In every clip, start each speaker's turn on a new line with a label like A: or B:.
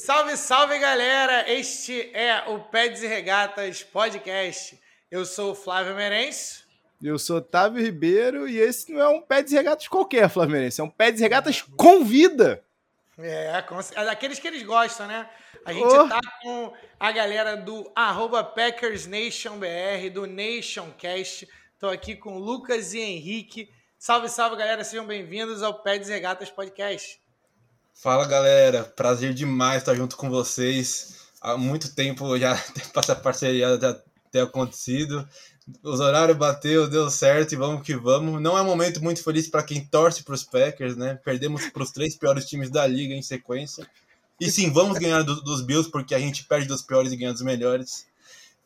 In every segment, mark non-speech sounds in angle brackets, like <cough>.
A: Salve, salve galera! Este é o Peds e Regatas Podcast. Eu sou o Flávio Merencio.
B: Eu sou Otávio Ribeiro e esse não é um Peds e Regatas qualquer, Flávio Merencio. É um Peds e Regatas com vida.
A: É, é daqueles que eles gostam, né? A gente oh. tá com a galera do arroba PackersNationBR, do NationCast. Tô aqui com Lucas e Henrique. Salve, salve, galera. Sejam bem-vindos ao Peds e Regatas Podcast.
C: Fala galera, prazer demais estar junto com vocês. Há muito tempo já <laughs> essa parceria já ter acontecido. Os horários bateu, deu certo e vamos que vamos. Não é um momento muito feliz para quem torce para os Packers, né? Perdemos para os três piores times da liga em sequência. E sim, vamos ganhar do, dos Bills porque a gente perde dos piores e ganha dos melhores.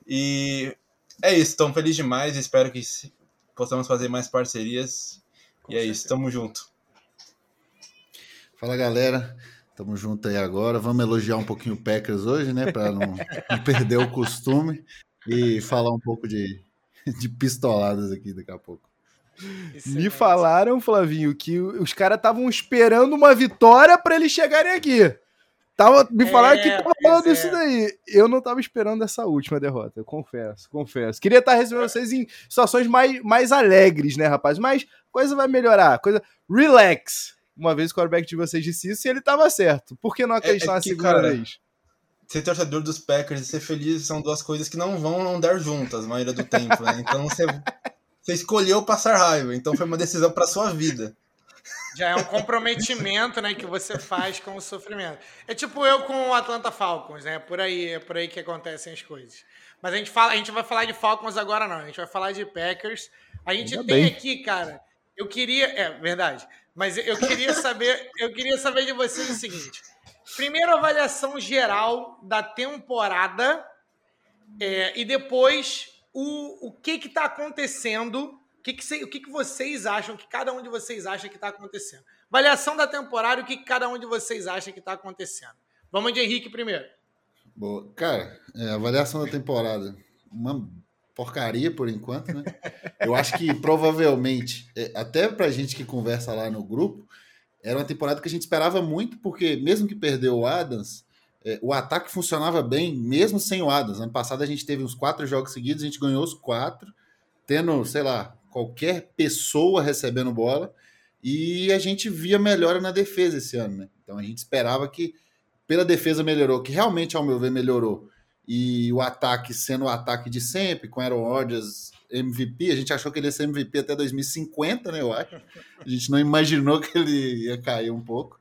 C: E é isso, estou feliz demais. Espero que possamos fazer mais parcerias. Com e é certeza. isso, tamo junto.
D: Fala galera, tamo junto aí agora. Vamos elogiar um pouquinho o Packers hoje, né? Para não, não, perder o costume e falar um pouco de, de pistoladas aqui daqui a pouco.
B: Me falaram, Flavinho, que os caras estavam esperando uma vitória para eles chegarem aqui. Tava, me falaram é, que tava falando é. isso daí. Eu não tava esperando essa última derrota, eu confesso, confesso. Queria estar recebendo vocês em situações mais, mais alegres, né, rapaz? Mas coisa vai melhorar, coisa. Relax uma vez o quarterback de vocês disse isso e ele estava certo. Por que não acreditar é, é que, na segunda cara, vez?
C: Ser torcedor dos Packers e ser feliz são duas coisas que não vão andar juntas a maioria do tempo, né? Então você, <laughs> você escolheu passar raiva, então foi uma decisão para sua vida.
A: Já é um comprometimento, né, que você faz com o sofrimento. É tipo eu com o Atlanta Falcons, né? Por aí, é por aí que acontecem as coisas. Mas a gente fala, a gente vai falar de Falcons agora não, a gente vai falar de Packers. A gente Ainda tem bem. aqui, cara, eu queria, é verdade. Mas eu queria saber, eu queria saber de vocês o seguinte: primeiro avaliação geral da temporada é, e depois o, o que está acontecendo, o que, que, o que, que vocês acham, que cada um de vocês acha que está acontecendo. Avaliação da temporada, o que, que cada um de vocês acha que está acontecendo. Vamos de Henrique primeiro.
D: Boa. Cara, é, avaliação da temporada. Uma porcaria por enquanto, né? Eu acho que provavelmente, é, até pra gente que conversa lá no grupo, era uma temporada que a gente esperava muito, porque mesmo que perdeu o Adams, é, o ataque funcionava bem, mesmo sem o Adams. Ano passado a gente teve uns quatro jogos seguidos, a gente ganhou os quatro, tendo, sei lá, qualquer pessoa recebendo bola, e a gente via melhora na defesa esse ano, né? Então a gente esperava que, pela defesa melhorou, que realmente, ao meu ver, melhorou e o ataque sendo o ataque de sempre, com Aaron Rodgers MVP, a gente achou que ele ia ser MVP até 2050, né, eu acho. A gente não imaginou que ele ia cair um pouco.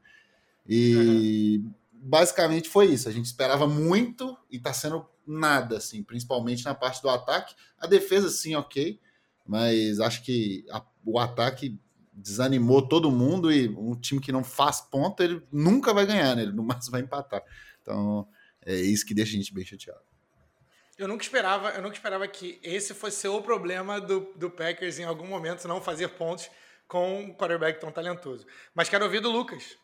D: E uhum. basicamente foi isso. A gente esperava muito e tá sendo nada, assim, principalmente na parte do ataque. A defesa, sim, ok, mas acho que a, o ataque desanimou todo mundo e um time que não faz ponto, ele nunca vai ganhar, né? Ele no máximo vai empatar. Então, é isso que deixa a gente bem chateado.
A: Eu nunca esperava, eu nunca esperava que esse fosse o problema do, do Packers em algum momento não fazer pontos com um quarterback tão talentoso. Mas quero ouvir do Lucas.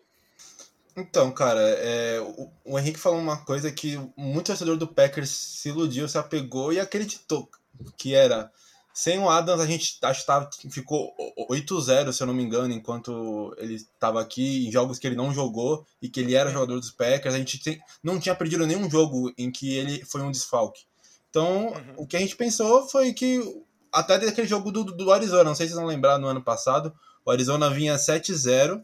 C: Então, cara, é, o, o, Henrique falou uma coisa que muito torcedor do Packers se iludiu, se apegou e acreditou que era sem o Adams, a gente acho que ficou 8-0, se eu não me engano, enquanto ele estava aqui, em jogos que ele não jogou e que ele era jogador dos Packers. A gente tem, não tinha perdido nenhum jogo em que ele foi um desfalque. Então, uhum. o que a gente pensou foi que, até daquele jogo do, do Arizona, não sei se vocês vão lembrar no ano passado, o Arizona vinha 7-0.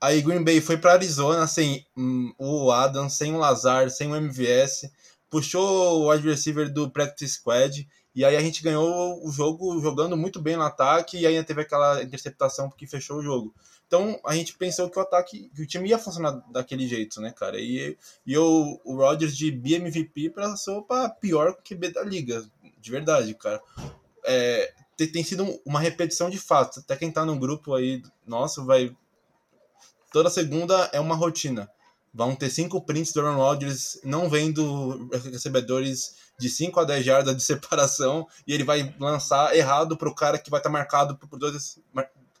C: Aí Green Bay foi para Arizona sem hum, o Adams, sem o Lazar, sem o MVS, puxou o wide receiver do practice squad e aí a gente ganhou o jogo jogando muito bem no ataque e aí teve aquela interceptação que fechou o jogo. Então a gente pensou que o ataque, que o time ia funcionar daquele jeito, né, cara? E, e o, Rodgers de BMVP passou para pior QB da liga, de verdade, cara. É, tem, tem sido uma repetição de fato. Até quem tá no grupo aí, nossa, vai. Toda segunda é uma rotina. Vão ter cinco prints do Aaron Rodgers não vendo recebedores de 5 a 10 jardas de <laughs> separação e ele vai lançar errado para o cara que vai estar tá marcado por dois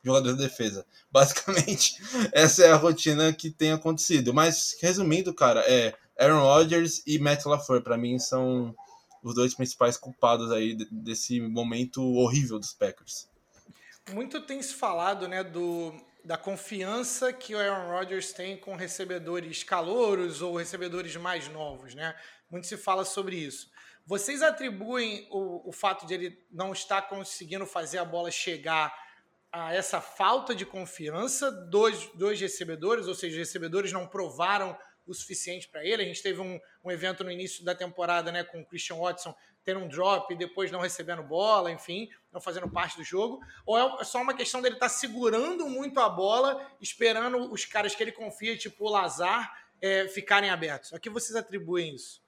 C: jogadores de defesa. <laughs> Basicamente, essa é a rotina que tem acontecido. Mas, resumindo, cara, é Aaron Rodgers e Matt LaFleur, para mim, são os dois principais culpados aí desse momento horrível dos Packers.
A: Muito tem se falado, né, do, da confiança que o Aaron Rodgers tem com recebedores calouros ou recebedores mais novos, né? Muito se fala sobre isso. Vocês atribuem o, o fato de ele não estar conseguindo fazer a bola chegar a essa falta de confiança dos, dos recebedores, ou seja, os recebedores não provaram o suficiente para ele. A gente teve um, um, evento no início da temporada né, com o Christian Watson tendo um drop e depois não recebendo bola, enfim, não fazendo parte do jogo. Ou é só uma questão dele estar tá segurando muito a bola, esperando os caras que ele confia, tipo o Lazar, é, ficarem abertos? A que vocês atribuem isso?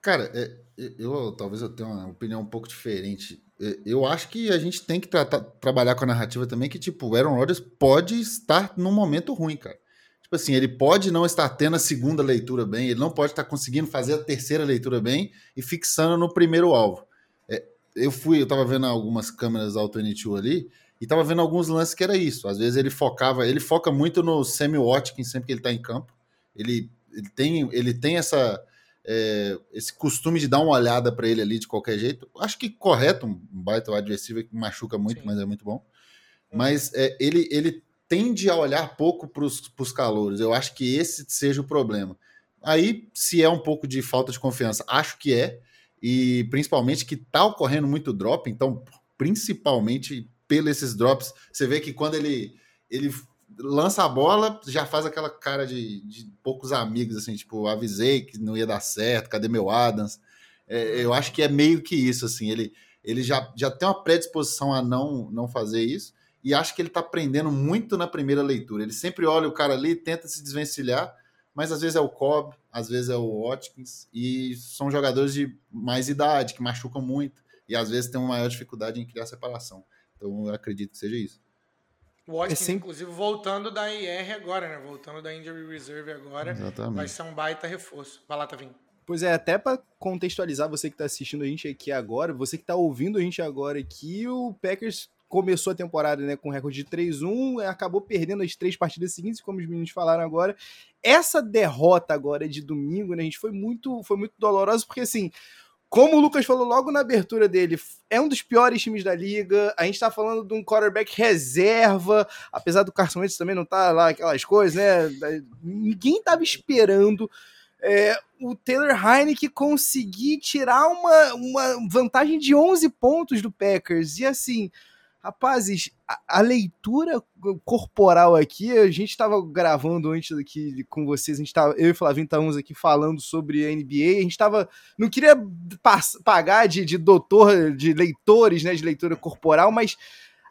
D: Cara, é, eu talvez eu tenha uma opinião um pouco diferente. É, eu acho que a gente tem que tra trabalhar com a narrativa também que, tipo, o Aaron Rodgers pode estar num momento ruim, cara. Tipo assim, ele pode não estar tendo a segunda leitura bem, ele não pode estar conseguindo fazer a terceira leitura bem e fixando no primeiro alvo. É, eu fui, eu tava vendo algumas câmeras Auto N2 ali e tava vendo alguns lances que era isso. Às vezes ele focava, ele foca muito no Sammy Watkins sempre que ele tá em campo. Ele, ele, tem, ele tem essa é, esse costume de dar uma olhada para ele ali de qualquer jeito. Acho que correto, um baita adversário que machuca muito, Sim. mas é muito bom. Hum. Mas é, ele, ele tende a olhar pouco para os calouros. Eu acho que esse seja o problema. Aí, se é um pouco de falta de confiança, acho que é. E principalmente que está ocorrendo muito drop, então, principalmente pelos esses drops, você vê que quando ele, ele lança a bola, já faz aquela cara de, de poucos amigos, assim, tipo, avisei que não ia dar certo, cadê meu Adams? É, eu acho que é meio que isso, assim, ele, ele já, já tem uma predisposição a não, não fazer isso, e acho que ele tá aprendendo muito na primeira leitura. Ele sempre olha o cara ali, tenta se desvencilhar, mas às vezes é o Cobb, às vezes é o Watkins, e são jogadores de mais idade, que machucam muito, e às vezes tem uma maior dificuldade em criar separação. Então eu acredito que seja isso.
A: O Watkins, é sempre... inclusive, voltando da IR agora, né? Voltando da Injury Reserve agora. Exatamente. Vai ser um baita reforço. Vai lá, Tavinho.
B: Pois é, até para contextualizar você que está assistindo a gente aqui agora, você que está ouvindo a gente agora aqui, o Packers começou a temporada né, com recorde de 3-1, acabou perdendo as três partidas seguintes, como os meninos falaram agora. Essa derrota agora de domingo, né, a gente foi muito, foi muito dolorosa, porque assim, como o Lucas falou logo na abertura dele, é um dos piores times da liga. A gente está falando de um quarterback reserva, apesar do Carson Wentz também não tá lá aquelas coisas, né? Ninguém estava esperando é, o Taylor Heineken conseguir tirar uma, uma vantagem de 11 pontos do Packers. E assim, Rapazes, a, a, leitura corporal aqui, a gente estava gravando antes aqui com vocês, a gente tava, eu e Flavinho estávamos aqui falando sobre a NBA, a gente estava, não queria pagar de, de doutor, de leitores, né, de leitura corporal, mas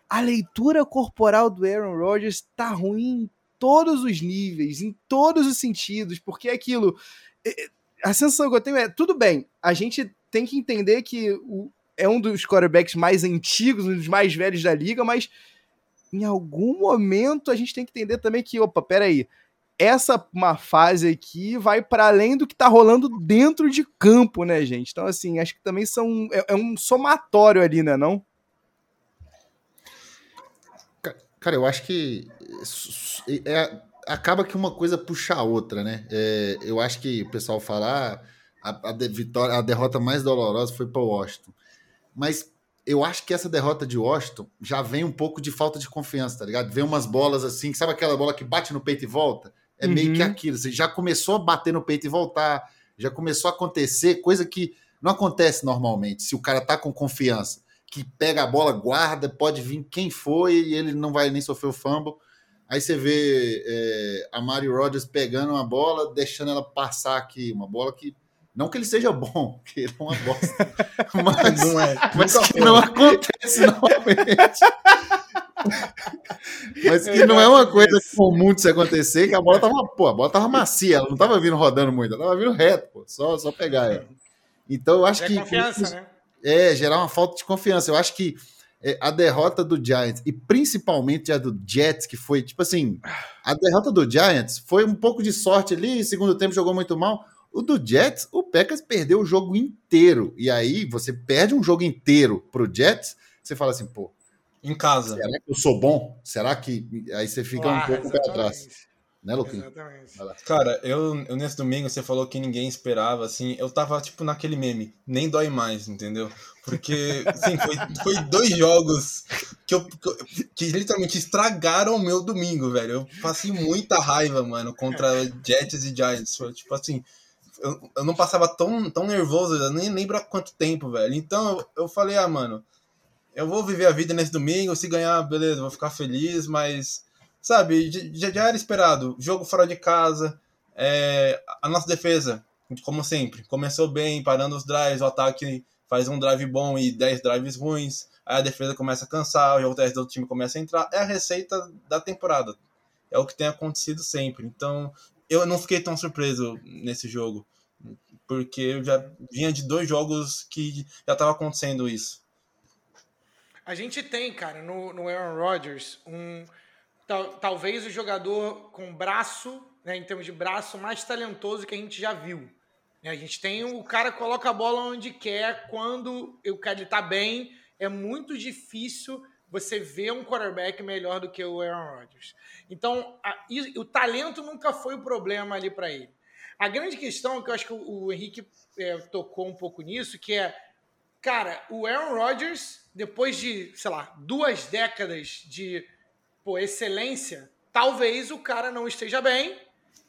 B: a leitura corporal do Aaron Rodgers tá ruim em todos os níveis, em todos os sentidos, porque é aquilo, a sensação que eu tenho é, tudo bem, a gente tem que entender que o, é um dos quarterbacks mais antigos, um dos mais velhos da liga, mas em algum momento a gente tem que entender também que, opa, peraí, essa uma fase aqui vai para além do que tá rolando dentro de campo, né, gente? Então, assim, acho que também são. É, é um somatório ali, né, não?
D: Cara, eu acho que é, acaba que uma coisa puxa a outra, né? É, eu acho que o pessoal fala ah, a, a, vitória, a derrota mais dolorosa foi para o Washington mas eu acho que essa derrota de Washington já vem um pouco de falta de confiança, tá ligado? Vem umas bolas assim, sabe aquela bola que bate no peito e volta? É uhum. meio que aquilo. Você já começou a bater no peito e voltar, já começou a acontecer, coisa que não acontece normalmente. Se o cara tá com confiança, que pega a bola, guarda, pode vir quem for e ele não vai nem sofrer o fumble. Aí você vê é, a Mario Rodgers pegando uma bola, deixando ela passar aqui, uma bola que não que ele seja bom, <laughs> que ele é uma bosta. <laughs> Mas não, é, mas que não acontece normalmente. mas que não é uma coisa comum de se acontecer, que a bola tava, pô, a bola tava macia, ela não tava vindo rodando muito, ela tava vindo reto, pô, só, só pegar ela. Então eu acho é que. Confiança, né? É, gerar uma falta de confiança. Eu acho que é, a derrota do Giants, e principalmente a do Jets, que foi, tipo assim, a derrota do Giants foi um pouco de sorte ali, segundo tempo jogou muito mal. O do Jets, o Packers perdeu o jogo inteiro. E aí você perde um jogo inteiro pro Jets, você fala assim, pô.
C: Em casa.
D: Será que eu sou bom? Será que. Aí você fica um pouco pé atrás. Né, Luquinho?
C: Exatamente. Cara, eu, eu nesse domingo, você falou que ninguém esperava, assim, eu tava, tipo, naquele meme, nem dói mais, entendeu? Porque, assim, foi, foi dois jogos que, eu, que, que literalmente estragaram o meu domingo, velho. Eu passei muita raiva, mano, contra Jets e Giants. Foi, tipo assim, eu, não passava tão, tão nervoso, eu nem lembro há quanto tempo, velho. Então eu, eu falei, ah, mano, eu vou viver a vida nesse domingo, se ganhar, beleza, vou ficar feliz, mas, sabe, já, já era esperado. Jogo fora de casa, é, a nossa defesa, como sempre, começou bem, parando os drives, o ataque faz um drive bom e 10 drives ruins, aí a defesa começa a cansar, o jogo do time começa a entrar. É a receita da temporada. É o que tem acontecido sempre. Então, eu não fiquei tão surpreso nesse jogo, porque eu já vinha de dois jogos que já estava acontecendo isso.
A: A gente tem, cara, no, no Aaron Rodgers, um tal, talvez o jogador com braço, né, em termos de braço, mais talentoso que a gente já viu. A gente tem o cara coloca a bola onde quer, quando o cara está bem. É muito difícil você ver um quarterback melhor do que o Aaron Rodgers. Então, a, o talento nunca foi o problema ali para ele. A grande questão, que eu acho que o, o Henrique é, tocou um pouco nisso, que é, cara, o Aaron Rodgers, depois de, sei lá, duas décadas de pô, excelência, talvez o cara não esteja bem,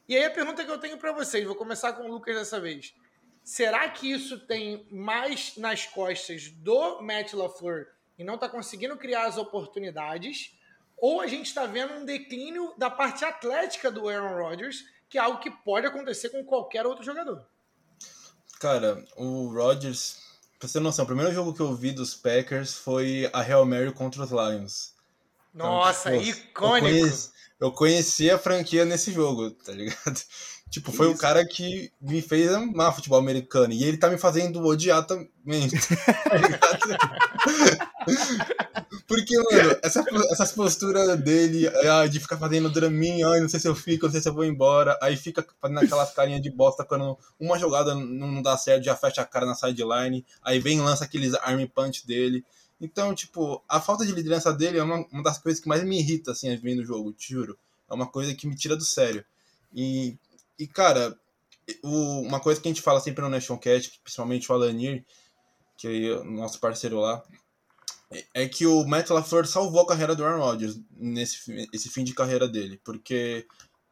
A: e aí a pergunta que eu tenho para vocês, vou começar com o Lucas dessa vez. Será que isso tem mais nas costas do Matt LaFleur e não está conseguindo criar as oportunidades? Ou a gente está vendo um declínio da parte atlética do Aaron Rodgers, que é algo que pode acontecer com qualquer outro jogador?
C: Cara, o Rodgers, pra você ter noção, o primeiro jogo que eu vi dos Packers foi a Real Mary contra os Lions.
A: Nossa, então, tipo, icônico!
C: eu conheci a franquia nesse jogo, tá ligado? <laughs> Tipo, foi Isso. o cara que me fez amar futebol americano. E ele tá me fazendo odiar também. <laughs> Tá ligado? Porque, mano, essa, essas posturas dele de ficar fazendo draminha, ai, não sei se eu fico, não sei se eu vou embora. Aí fica fazendo aquelas carinhas de bosta quando uma jogada não dá certo, já fecha a cara na sideline. Aí vem lança aqueles arm punch dele. Então, tipo, a falta de liderança dele é uma, uma das coisas que mais me irrita, assim, vendo o jogo, te juro. É uma coisa que me tira do sério. E, e cara, o, uma coisa que a gente fala sempre no Nation Cat, principalmente o Alanir, que é o nosso parceiro lá, é que o Matt LaFleur salvou a carreira do Aaron Rodgers nesse esse fim de carreira dele. Porque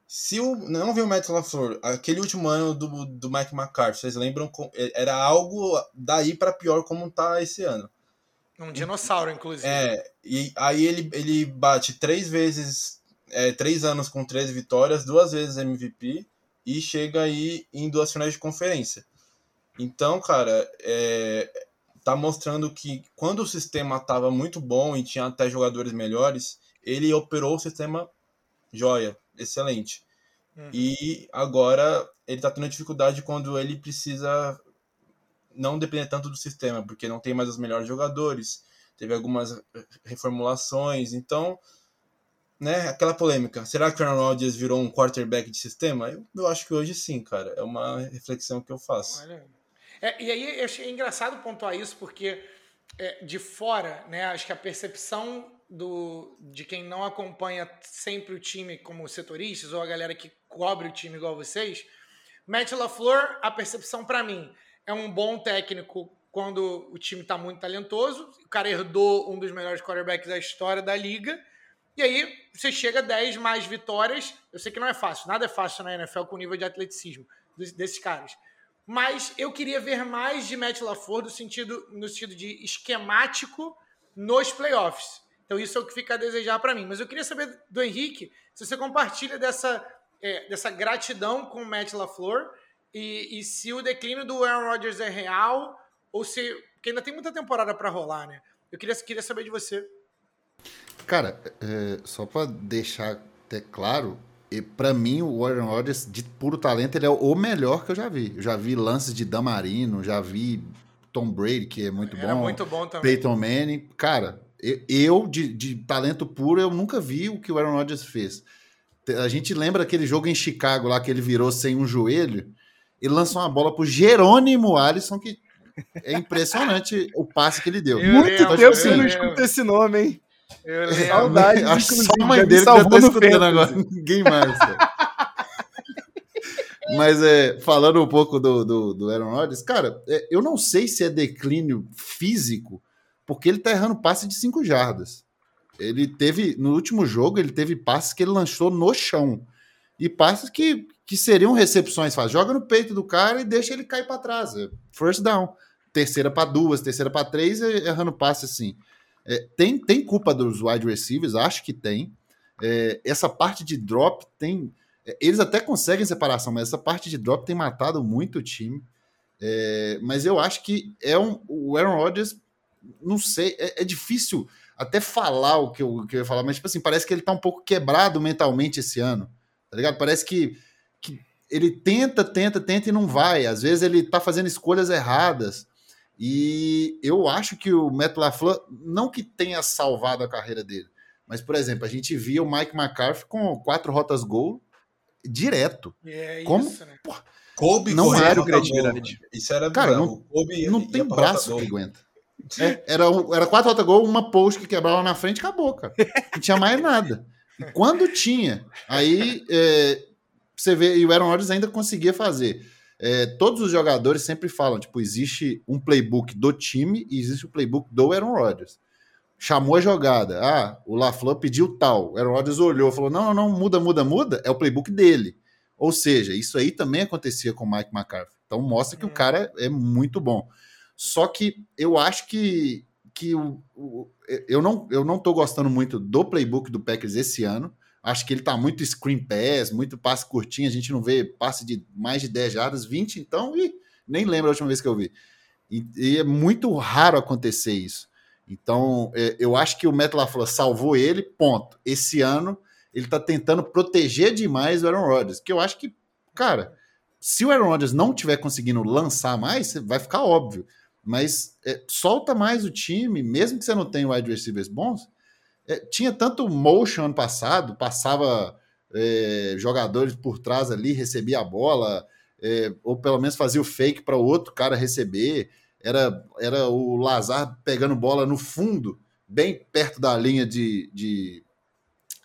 C: se o, não viu o Matt LaFleur, aquele último ano do, do Mike McCarthy, vocês lembram? Era algo daí para pior como tá esse ano.
A: Um dinossauro, inclusive.
C: É, e aí ele, ele bate três vezes, é, três anos com três vitórias, duas vezes MVP e chega aí em duas finais de conferência. Então, cara, é, tá mostrando que quando o sistema estava muito bom e tinha até jogadores melhores, ele operou o sistema joia, excelente. Uhum. E agora ele tá tendo dificuldade quando ele precisa não depender tanto do sistema, porque não tem mais os melhores jogadores, teve algumas reformulações, então, né, aquela polêmica, será que o Aaron Rodgers virou um quarterback de sistema? Eu, eu acho que hoje sim, cara, é uma reflexão que eu faço.
A: É, e aí achei engraçado pontuar isso, porque é, de fora, né, acho que a percepção do, de quem não acompanha sempre o time como setoristas, ou a galera que cobre o time igual vocês, Matt LaFleur, a percepção para mim é um bom técnico quando o time está muito talentoso. O cara herdou um dos melhores quarterbacks da história da liga. E aí você chega a 10 mais vitórias. Eu sei que não é fácil, nada é fácil na NFL com o nível de atleticismo desses caras. Mas eu queria ver mais de Matt LaFleur no sentido, no sentido de esquemático nos playoffs. Então isso é o que fica a desejar para mim. Mas eu queria saber do Henrique se você compartilha dessa, é, dessa gratidão com o Matt LaFleur e, e se o declínio do Aaron Rodgers é real ou se. Porque ainda tem muita temporada para rolar, né? Eu queria, queria saber de você.
D: Cara, é, só para deixar até claro, e para mim o Aaron Rodgers de puro talento ele é o melhor que eu já vi. Eu já vi lances de Damarino, já vi Tom Brady que é muito Era bom,
A: muito bom também.
D: Peyton Manning, cara, eu de, de talento puro eu nunca vi o que o Aaron Rodgers fez. A gente lembra aquele jogo em Chicago lá que ele virou sem um joelho ele lançou uma bola pro Jerônimo Alisson, que é impressionante o passe que ele deu.
B: Eu Muito lembro, tempo que eu não escuto esse nome, hein?
D: Eu Saudade, Acho que só a mãe dele que já tá escutando agora. Ninguém mais. <laughs> Mas é, falando um pouco do, do, do Aaron Rodgers, cara, é, eu não sei se é declínio físico, porque ele tá errando passe de 5 jardas. Ele teve, no último jogo, ele teve passes que ele lançou no chão. E passes que, que seriam recepções faz Joga no peito do cara e deixa ele cair para trás. É first down. Terceira para duas, terceira para três, errando passe assim. É, tem, tem culpa dos wide receivers, acho que tem. É, essa parte de drop tem. É, eles até conseguem separação, mas essa parte de drop tem matado muito o time. É, mas eu acho que é um. O Aaron Rodgers, não sei, é, é, difícil até falar o que, eu, o que eu ia falar, mas tipo assim, parece que ele tá um pouco quebrado mentalmente esse ano. Tá ligado? Parece que, que ele tenta, tenta, tenta e não vai. Às vezes ele tá fazendo escolhas erradas. E eu acho que o Matt LaFleur, não que tenha salvado a carreira dele, mas, por exemplo, a gente via o Mike McCarthy com quatro rotas gol direto.
A: É
D: Como?
A: isso, né?
D: Porra,
C: Kobe
D: Não era o
B: credibilidade.
C: gol. Isso era
D: Cara, não-
C: Kobe
D: não
C: ia
D: tem
C: rota
D: braço que aguenta. É, era, um- era quatro rotas gol, uma post que quebrava na frente acabou, cara. Não tinha mais nada. E quando tinha, aí é, você vê, e o Aaron Rodgers ainda conseguia fazer. É, todos os jogadores sempre falam, tipo, existe um playbook do time e existe o playbook do Aaron Rodgers. Chamou a jogada, ah, o LaFleur pediu tal, o Aaron Rodgers olhou, falou, não, não, muda, muda, muda, é o playbook dele. Ou seja, isso aí também acontecia com o Mike McCarthy. Então mostra que o
A: Uhum.
D: cara é muito bom. Só que eu acho que, que o, o- eu, não, eu não tô gostando muito do playbook do Packers esse ano. Acho que ele tá muito screen pass, muito passe curtinho. A gente não vê passe de mais de 10 jardas, 20, então, ih, nem lembro a última vez que eu vi. E, e é muito raro acontecer isso. Então, é, eu acho que o Matt LaFleur salvou ele, ponto. Esse ano, ele tá tentando proteger demais o Aaron Rodgers, que eu acho que, cara, se o Aaron Rodgers não tiver conseguindo lançar mais, vai ficar óbvio. Mas é, solta mais o time, mesmo que você não tenha wide receivers bons. É, tinha tanto motion ano passado, passava é, jogadores por trás ali, recebia a bola, é, ou pelo menos fazia o fake para o outro cara receber. Era, era o Lazar pegando bola no fundo, bem perto da linha de, de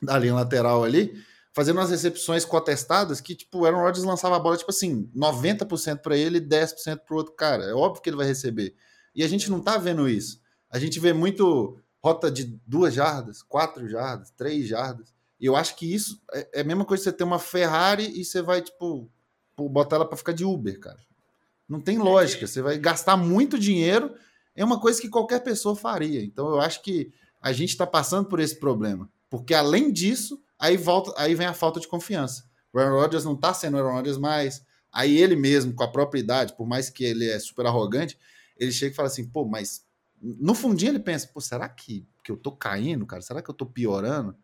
D: da linha lateral ali, fazendo umas recepções contestadas que, tipo, o Aaron Rodgers lançava a bola, tipo assim, 90% para ele e 10% para o outro cara. É óbvio que ele vai receber. E a gente não tá vendo isso. A gente vê muito rota de duas jardas, quatro jardas, três jardas. E eu acho que isso é, é a mesma coisa que você ter uma Ferrari e você vai, tipo, botar ela para ficar de Uber, cara. Não tem lógica. Você vai gastar muito dinheiro. É uma coisa que qualquer pessoa faria. Então eu acho que a gente está passando por esse problema. Porque além disso, aí volta, aí vem a falta de confiança. O Aaron Rodgers não tá sendo o Aaron Rodgers mais. Aí ele mesmo, com a própria idade, por mais que ele é super arrogante, ele chega e fala assim, pô, mas no fundinho ele pensa, pô, será que, que eu tô caindo, cara? Será que eu tô piorando?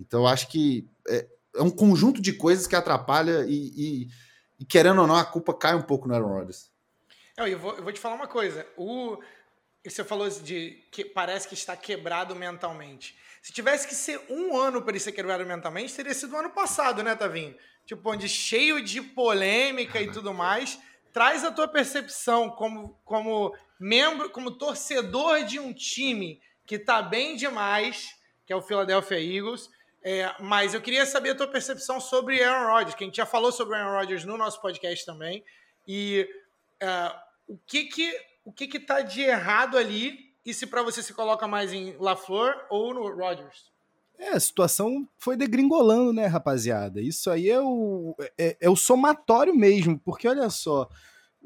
D: Então eu acho que é, é um conjunto de coisas que atrapalha e, e, e, querendo ou não, a culpa cai um pouco no Aaron Rodgers.
A: Eu vou, eu vou te falar uma coisa. O, você falou de que parece que está quebrado mentalmente. Se tivesse que ser um ano para ele ser quebrado mentalmente, teria sido o ano passado, né, Tavinho? Tipo, onde cheio de polêmica e tudo mais. Traz a tua percepção como, como membro, como torcedor de um time que tá bem demais, que é o Philadelphia Eagles. É, mas eu queria saber a tua percepção sobre Aaron Rodgers, que a gente já falou sobre Aaron Rodgers no nosso podcast também. E uh, o que que o que que tá de errado ali e se para você se coloca mais em LaFleur ou no Rodgers?
B: É, a situação foi degringolando, né, rapaziada? Isso aí é o, é, é o somatório mesmo, porque olha só,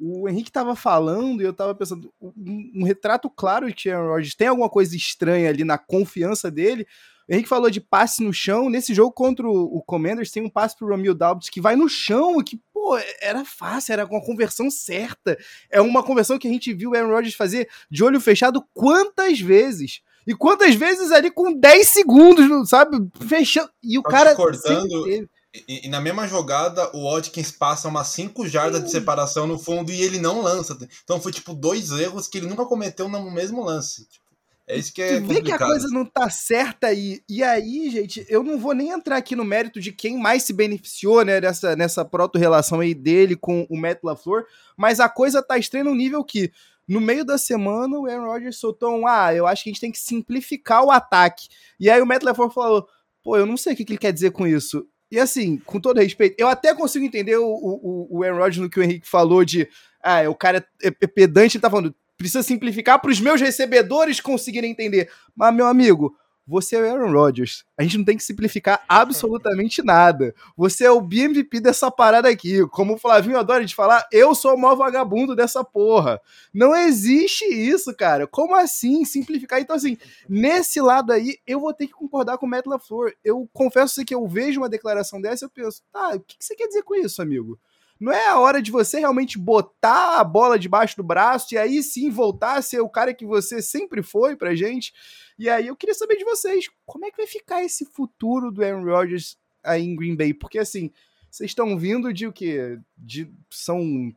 B: o Henrique tava falando e eu tava pensando, um, um retrato claro de Aaron Rodgers tem alguma coisa estranha ali na confiança dele. O Henrique falou de passe no chão. Nesse jogo contra o, o Commanders tem um passe pro Romeo Dobbs que vai no chão, que, pô, era fácil, era uma conversão certa. É uma conversão que a gente viu o Aaron Rodgers fazer de olho fechado quantas vezes? E quantas vezes ali com 10 segundos, sabe? Fechando. E o cara.
C: cortando. E, e, na mesma jogada, o Watkins passa umas 5 jardas de separação no fundo e ele não lança. Então foi tipo dois erros que ele nunca cometeu no mesmo lance. Tipo, é isso que é
B: tu vê que a coisa não tá certa aí. E aí, gente, eu não vou nem entrar aqui no mérito de quem mais se beneficiou, né, nessa, nessa proto-relação aí dele com o Matt LaFleur, mas a coisa tá estranha no nível que no meio da semana, o Aaron Rodgers soltou um, ah, eu acho que a gente tem que simplificar o ataque. E aí o Matt LaFleur falou, pô, eu não sei o que ele quer dizer com isso. E assim, com todo respeito, eu até consigo entender o, o, o Aaron Rodgers no que o Henrique falou de ah, o cara é, é pedante, ele tá falando, precisa simplificar para os meus recebedores conseguirem entender. Mas, meu amigo, você é o Aaron Rodgers. A gente não tem que simplificar <laughs> absolutamente nada. Você é o BMVP dessa parada aqui. Como o Flavinho adora de falar, eu sou o maior vagabundo dessa porra. Não existe isso, cara. Como assim simplificar? Então, assim, nesse lado aí, eu vou ter que concordar com o Matt LaFleur. Eu confesso que eu vejo uma declaração dessa e eu penso, tá, o que você quer dizer com isso, amigo? Não é a hora de você realmente botar a bola debaixo do braço e aí sim voltar a ser o cara que você sempre foi pra gente? E aí eu queria saber de vocês, como é que vai ficar esse futuro do Aaron Rodgers aí em Green Bay? Porque assim, vocês estão vindo de o quê? De, são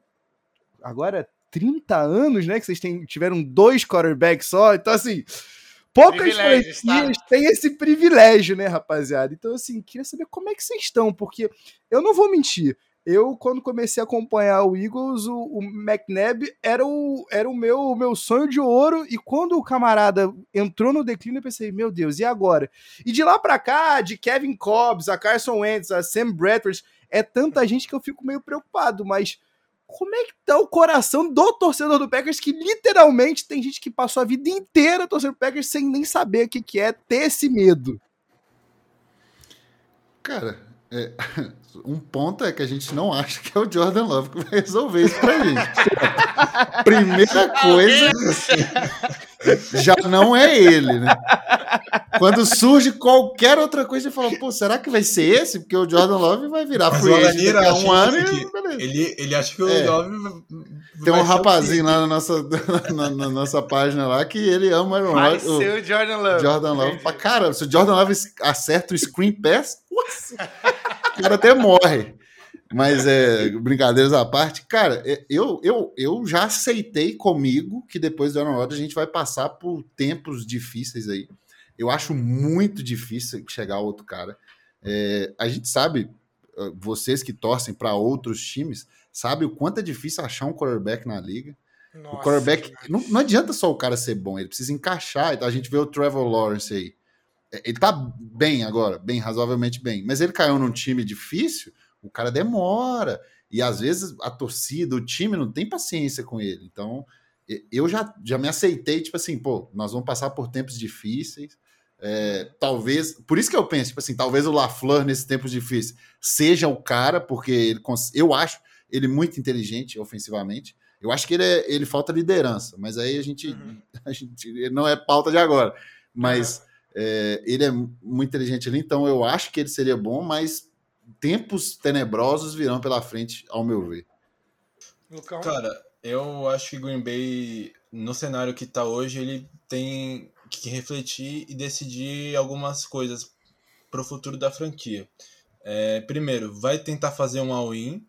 B: agora 30 anos, né? Que vocês têm, tiveram dois quarterbacks só. Então, assim, poucas franquias tá? têm esse privilégio, né, rapaziada? Então, assim, queria saber como é que vocês estão, porque eu não vou mentir. Eu, quando comecei a acompanhar o Eagles, o, o McNabb era o, era o meu, o meu sonho de ouro. E quando o camarada entrou no declínio, eu pensei, meu Deus, e agora? E de lá para cá, de Kevin Cobbs, a Carson Wentz, a Sam Bradford, é tanta gente que eu fico meio preocupado. Mas como é que tá o coração do torcedor do Packers que literalmente tem gente que passou a vida inteira torcendo Packers sem nem saber o que, que é ter esse medo?
D: Cara, é, <laughs> um ponto é que a gente não acha que é o Jordan Love que vai resolver isso pra gente. Primeira coisa, já não é ele, né? Quando surge qualquer outra coisa, você fala, pô, será que vai ser esse? Porque o Jordan Love vai virar
C: free agent um ano e ele, ele acha que o é. Love
D: Tem um rapazinho lá na nossa, <laughs> na, na, nossa página lá que ele ama
A: o Vai ser o Jordan Love.
D: Jordan Love. Cara, se o Jordan Love acerta o screen pass, nossa, o cara até morre. Mas é, brincadeiras à parte, cara, é, eu, eu, eu já aceitei comigo que depois do Aaron Rodgers a gente vai passar por tempos difíceis aí. Eu acho muito difícil chegar outro cara. É, a gente sabe, ah, vocês que torcem para outros times, sabe o quanto é difícil achar um quarterback na liga. Nossa, o quarterback, não, não, adianta só o cara ser bom, ele precisa encaixar. A gente vê o Trevor Lawrence aí. É, ele tá bem agora, bem, razoavelmente bem. Mas ele caiu num time difícil, o cara demora. E às vezes a torcida, o time não tem paciência com ele. Então, eu já, já me aceitei, tipo assim, pô, nós vamos passar por tempos difíceis. É, talvez, por isso que eu penso, tipo assim, talvez o LaFleur nesses tempos difíceis seja o cara, porque ele, eu acho ele muito inteligente ofensivamente. Eu acho que ele, é, ele falta liderança, mas aí a gente, uhum. <laughs> a gente não é pauta de agora. Mas uhum. É, ele é muito inteligente ali, então eu acho que ele seria bom, mas tempos tenebrosos virão pela frente, ao meu ver.
C: Cara, eu acho que Green Bay, no cenário que está hoje, ele tem que refletir e decidir algumas coisas para o futuro da franquia. É, primeiro, vai tentar fazer um all-in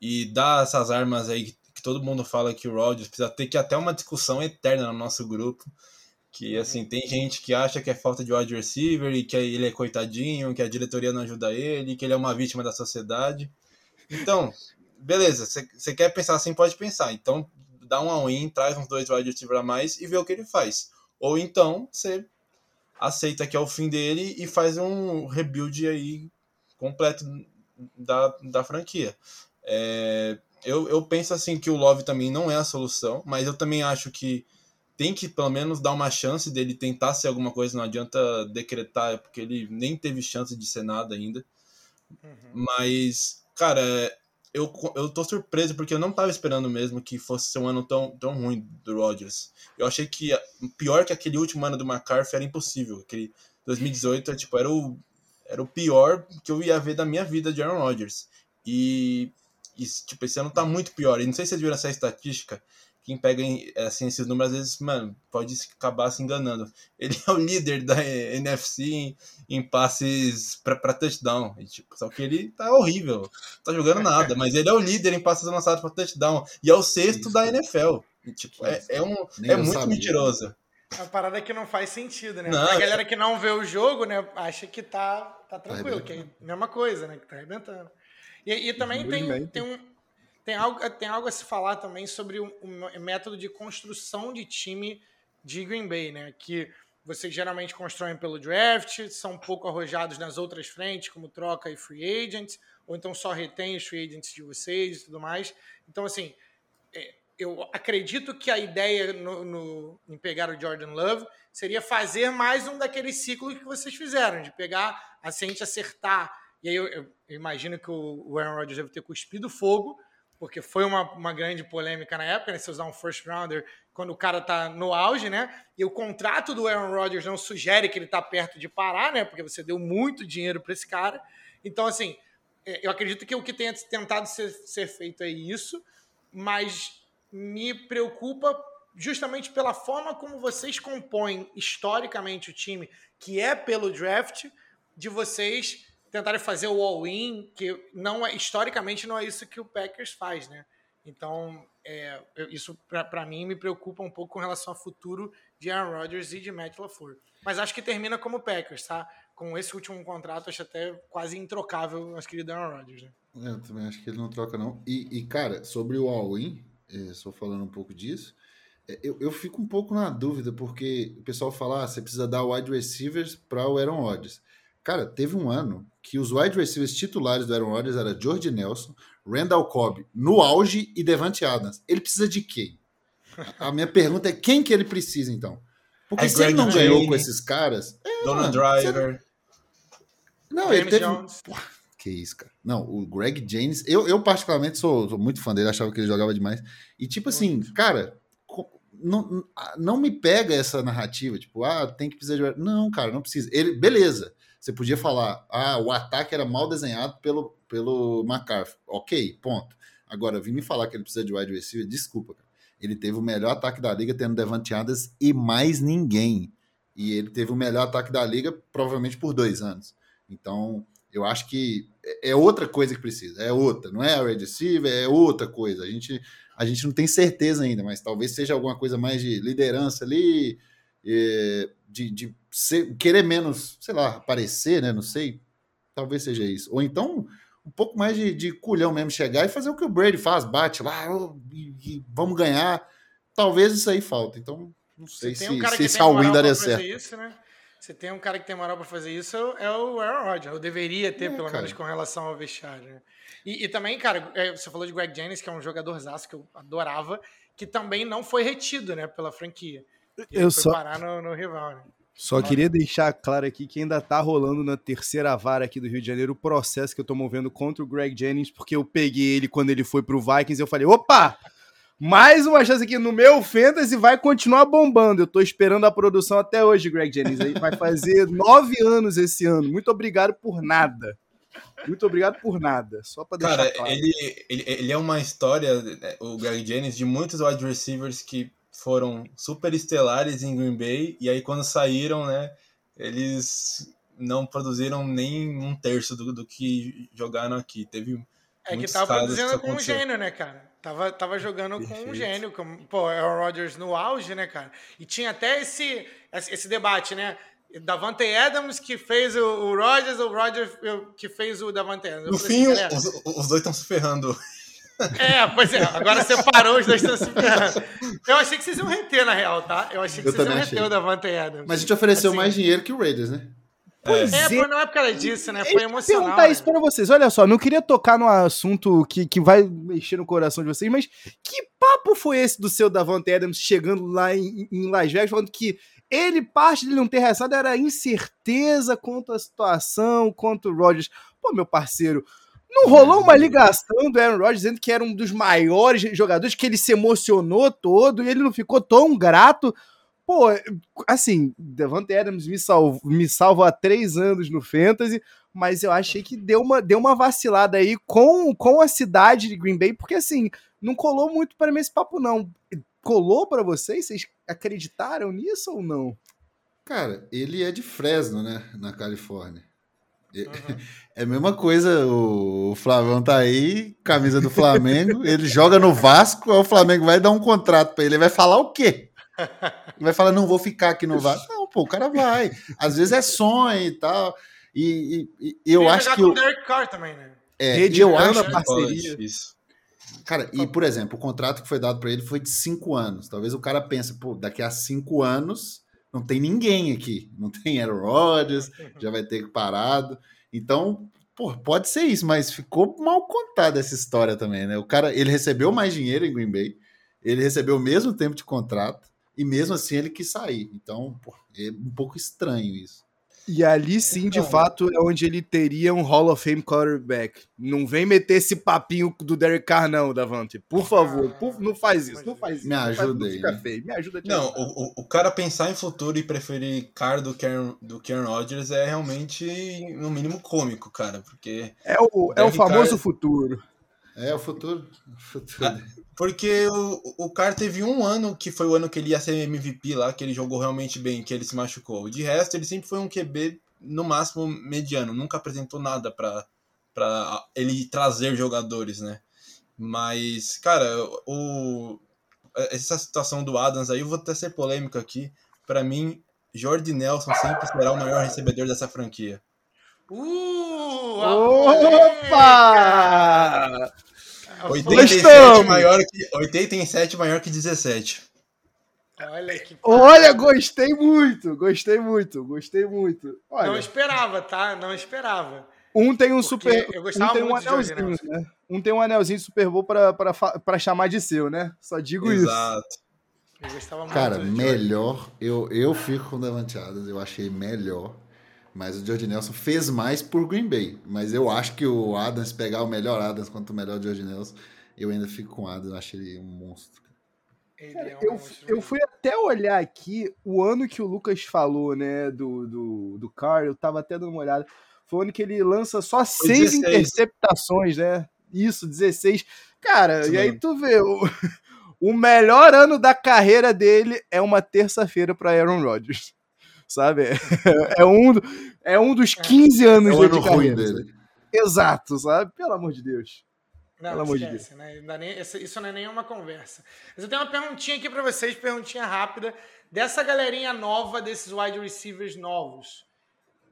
C: e dar essas armas aí que todo mundo fala que o Rodgers precisa ter que até uma discussão eterna no nosso grupo que assim, tem gente que acha que é falta de wide receiver e que ele é coitadinho, que a diretoria não ajuda ele, que ele é uma vítima da sociedade. Então, beleza, você quer pensar assim, pode pensar. Então, dá um all-in, traz uns dois wide receiver a mais e vê o que ele faz. Ou então, você aceita que é o fim dele e faz um rebuild aí completo da, da franquia. É, eu, eu penso assim que o Love também não é a solução, mas eu também acho que tem que pelo menos dar uma chance dele tentar ser alguma coisa, não adianta decretar, porque ele nem teve chance de ser nada ainda. Uhum. Mas, cara, eu, eu tô surpreso porque eu não tava esperando mesmo que fosse ser um ano tão, tão ruim do Rodgers. Eu achei que pior que aquele último ano do McCarthy era impossível. Aquele 2018 tipo, era, o, era o pior que eu ia ver da minha vida de Aaron Rodgers. E, e tipo, esse ano tá muito pior. E não sei se vocês viram essa estatística quem pega assim, esses números, às vezes, mano, pode acabar se enganando. Ele é o líder da NFC em, em passes para touchdown. E, tipo, só que ele tá horrível. Não tá jogando nada, mas ele é o líder em passes lançados para touchdown. E é o sexto Isso. da NFL. E, tipo, é, é, um, é muito sabia. mentiroso.
A: É uma parada que não faz sentido, né? Não, a galera que não vê o jogo, né, acha que tá, tá tranquilo, tá que é a mesma coisa, né? Que tá arrebentando. E, e também tem, tem um tem algo, tem algo a se falar também sobre o, o método de construção de time de Green Bay, né? Que vocês geralmente constroem pelo draft, são um pouco arrojados nas outras frentes, como troca e free agents, ou então só retém os free agents de vocês e tudo mais. Então, assim, é, eu acredito que a ideia no, no, em pegar o Jordan Love seria fazer mais um daqueles ciclos que vocês fizeram, de pegar, assim, a gente acertar. E aí eu, eu, imagino que o, o Aaron Rodgers deve ter cuspido fogo, porque foi uma, uma grande polêmica na época, né? Se usar um first rounder quando o cara tá no auge, né? E o contrato do Aaron Rodgers não sugere que ele tá perto de parar, né? Porque você deu muito dinheiro para esse cara. Então, assim, é, eu acredito que o que tenha tentado ser, ser feito é isso, mas me preocupa justamente pela forma como vocês compõem historicamente o time, que é pelo draft, de vocês tentarem fazer o all-in, que não é, historicamente não é isso que o Packers faz, né? Então, é, isso para mim me preocupa um pouco com relação ao futuro de Aaron Rodgers e de Matt LaFleur. Mas acho que termina como Packers, tá? Com esse último contrato, acho até quase introcável nosso querido Aaron Rodgers. Né?
D: É, eu também acho que ele não troca, não. E, e cara, sobre o all-in, é, só falando um pouco disso, é, eu, eu fico um pouco na dúvida, porque o pessoal fala, ah, você precisa dar wide receivers para o Aaron Rodgers. Cara, teve um ano que os wide receivers titulares do Aaron Rodgers era George Nelson, Randall Cobb no auge e Devante Adams. Ele precisa de quem? A minha pergunta é quem que ele precisa, então? Porque é se Greg ele não ganhou com esses caras...
C: É, Donald Driver...
D: Não, ele teve... que isso, cara. Não, o Greg James... Eu, eu particularmente, sou, sou, muito fã dele, achava que ele jogava demais. E, tipo assim, cara... Não, não me pega essa narrativa, tipo, ah, tem que precisar de. Não, cara, não precisa. Ele, beleza, você podia falar, ah, o ataque era mal desenhado pelo, pelo McCarthy. Ok, ponto. Agora, vir me falar que ele precisa de wide receiver, desculpa, cara. Ele teve o melhor ataque da liga tendo Devante Adams e mais ninguém. E ele teve o melhor ataque da liga provavelmente por dois anos. Então, eu acho que é, é outra coisa que precisa. É outra. Não é a wide receiver, é outra coisa. A gente, a gente não tem certeza ainda, mas talvez seja alguma coisa mais de liderança ali, é, de, de ser, querer menos, sei lá, aparecer, né? Não sei. Talvez seja isso. Ou então, um pouco mais de, de culhão mesmo, chegar e fazer o que o Brady faz, bate lá e, e vamos ganhar. Talvez isso aí falta. Então, não sei se, um se esse all-in daria certo.
A: Isso, né? Você tem um cara que tem moral para fazer isso, é o Aaron Rodgers. Eu deveria ter, é, pelo cara. menos, com relação ao vestiário. Né? E, e, também, cara, é, você falou de Greg Jennings, que é um jogador que eu adorava, que também não foi retido né, pela franquia. Ele eu foi só... parar no, no rival. Né?
B: Só queria deixar claro aqui que ainda tá rolando na terceira vara aqui do Rio de Janeiro o processo que eu tô movendo contra o Greg Jennings, porque eu peguei ele quando ele foi pro Vikings e eu falei, opa! Mais uma chance aqui no meu Fantasy vai continuar bombando. Eu tô esperando a produção até hoje, Greg Jennings. Aí vai fazer <laughs> nove anos esse ano. Muito obrigado por nada. Muito obrigado por nada. Só para deixar
C: Cara,
B: claro.
C: ele, ele, ele é uma história, né, o Greg Jennings, de muitos wide receivers que foram super estelares em Green Bay e aí quando saíram, né, eles não produziram nem um terço do, do que jogaram aqui. Teve
A: é que tava produzindo com um gênio, né, cara? Tava, tava jogando Perfeito. com um gênio, como, pô, Aaron Rodgers no auge, né, cara? E tinha até esse, esse debate, né? Davante Adams que fez o, o Rodgers, o Rodgers que fez o Davante Adams.
C: no fim, assim, os, os dois estão se ferrando.
A: É, pois é, agora separou os dois estão se. Eu achei que vocês iam reter, na real, tá? Eu achei que eu vocês iam reter o Davante Adams.
D: Mas a gente ofereceu assim, mais dinheiro que o Raiders, né?
A: Pois é, é, não é por causa disso, né? Foi emocional.
B: perguntar
A: né?
B: isso pra vocês. Olha só, não queria tocar no assunto que, que vai mexer no coração de vocês, mas que papo foi esse do seu Davante Adams chegando lá em, em Las Vegas, falando que ele, parte de não ter rezado, era incerteza quanto à situação, quanto o Rodgers. Pô, meu parceiro, não rolou uma ligação do Aaron Rodgers dizendo que era um dos maiores jogadores, que ele se emocionou todo e ele não ficou tão grato. Pô, assim, Devante Adams me, salvo, me salva há três anos no Fantasy, mas eu achei que deu uma, deu uma vacilada aí com, com a cidade de Green Bay, porque assim, não colou muito para mim esse papo, não. Colou para vocês? Vocês acreditaram nisso ou não?
D: Cara, ele é de Fresno, né, na Califórnia. Uhum. <laughs> É a mesma coisa, o Flavão tá aí, camisa do Flamengo, <laughs> ele joga no Vasco, aí o Flamengo vai dar um contrato para ele, ele vai falar o quê? Ele vai falar, não vou ficar aqui no Vasco. Não, pô, o cara vai. Às vezes é sonho e tal. E, e, e eu acho que.
A: Com o Derek Carr também, né?
D: É, e eu acho a parceria. Isso. Cara, e por exemplo, o contrato que foi dado para ele foi de cinco anos. Talvez o cara pense, pô, daqui a cinco anos não tem ninguém aqui. Não tem Aaron Rodgers, já vai ter parado. Então, pô, pode ser isso, mas ficou mal contada essa história também, né? O cara, ele recebeu mais dinheiro em Green Bay, ele recebeu o mesmo tempo de contrato, e mesmo assim ele quis sair. Então, pô, é um pouco estranho isso.
B: E ali sim, de então, fato, é onde ele teria um Hall of Fame quarterback. Não vem meter esse papinho do Derek Carr, não, Davante. Por favor, por, não faz isso, não faz isso.
D: Me ajuda aí. Fica
C: feio. Me ajuda Não, o, o, cara pensar em futuro e preferir Carr do Karen, do Karen Rodgers é realmente, no mínimo, cômico, cara, porque...
B: É o, é o famoso Carr... futuro.
D: É o futuro. O futuro.
C: Porque o, o cara teve um ano que foi o ano que ele ia ser MVP lá, que ele jogou realmente bem, que ele se machucou. De resto, ele sempre foi um QB no máximo mediano, nunca apresentou nada para para ele trazer jogadores, né? Mas, cara, o essa situação do Adams aí, eu vou até ser polêmico aqui. Para mim, Jordi Nelson sempre será o maior recebedor dessa franquia.
A: Uh!
B: Opa!
C: 87 maior, que, 87 maior que 17.
B: Olha que. Olha, gostei muito, gostei muito, gostei muito. Olha.
A: Não esperava, tá? Não esperava.
B: Um tem um super. Eu gostava um tem um anelzinho, né? Um tem um anelzinho Super Bowl pra, pra, pra chamar de seu, né? Só digo Exato. isso.
D: Eu gostava muito Cara, melhor. Eu, eu fico com Devanteadas, eu achei melhor. Mas o George Nelson fez mais por Green Bay. Mas eu acho que o Adams, pegar o melhor Adams quanto o melhor George Nelson, eu ainda fico com o Adams. Eu acho ele um monstro.
B: Cara, é um eu, monstro eu fui até olhar aqui o ano que o Lucas falou, né, do, do, do Carr, eu tava até dando uma olhada. Foi o ano que ele lança só seis interceptações, né? Isso, 16. Cara, Isso e aí tu vê, o, <laughs> o melhor ano da carreira dele é uma terça-feira para Aaron Rodgers sabe? É, um, é um dos 15 é. anos é
D: ano de carreira. Dele.
B: Exato, sabe? Pelo amor de Deus.
A: Não, Pelo amor de Deus. Né? Nem, isso não é nenhuma conversa. Mas eu tenho uma perguntinha aqui para vocês, perguntinha rápida, dessa galerinha nova, desses wide receivers novos.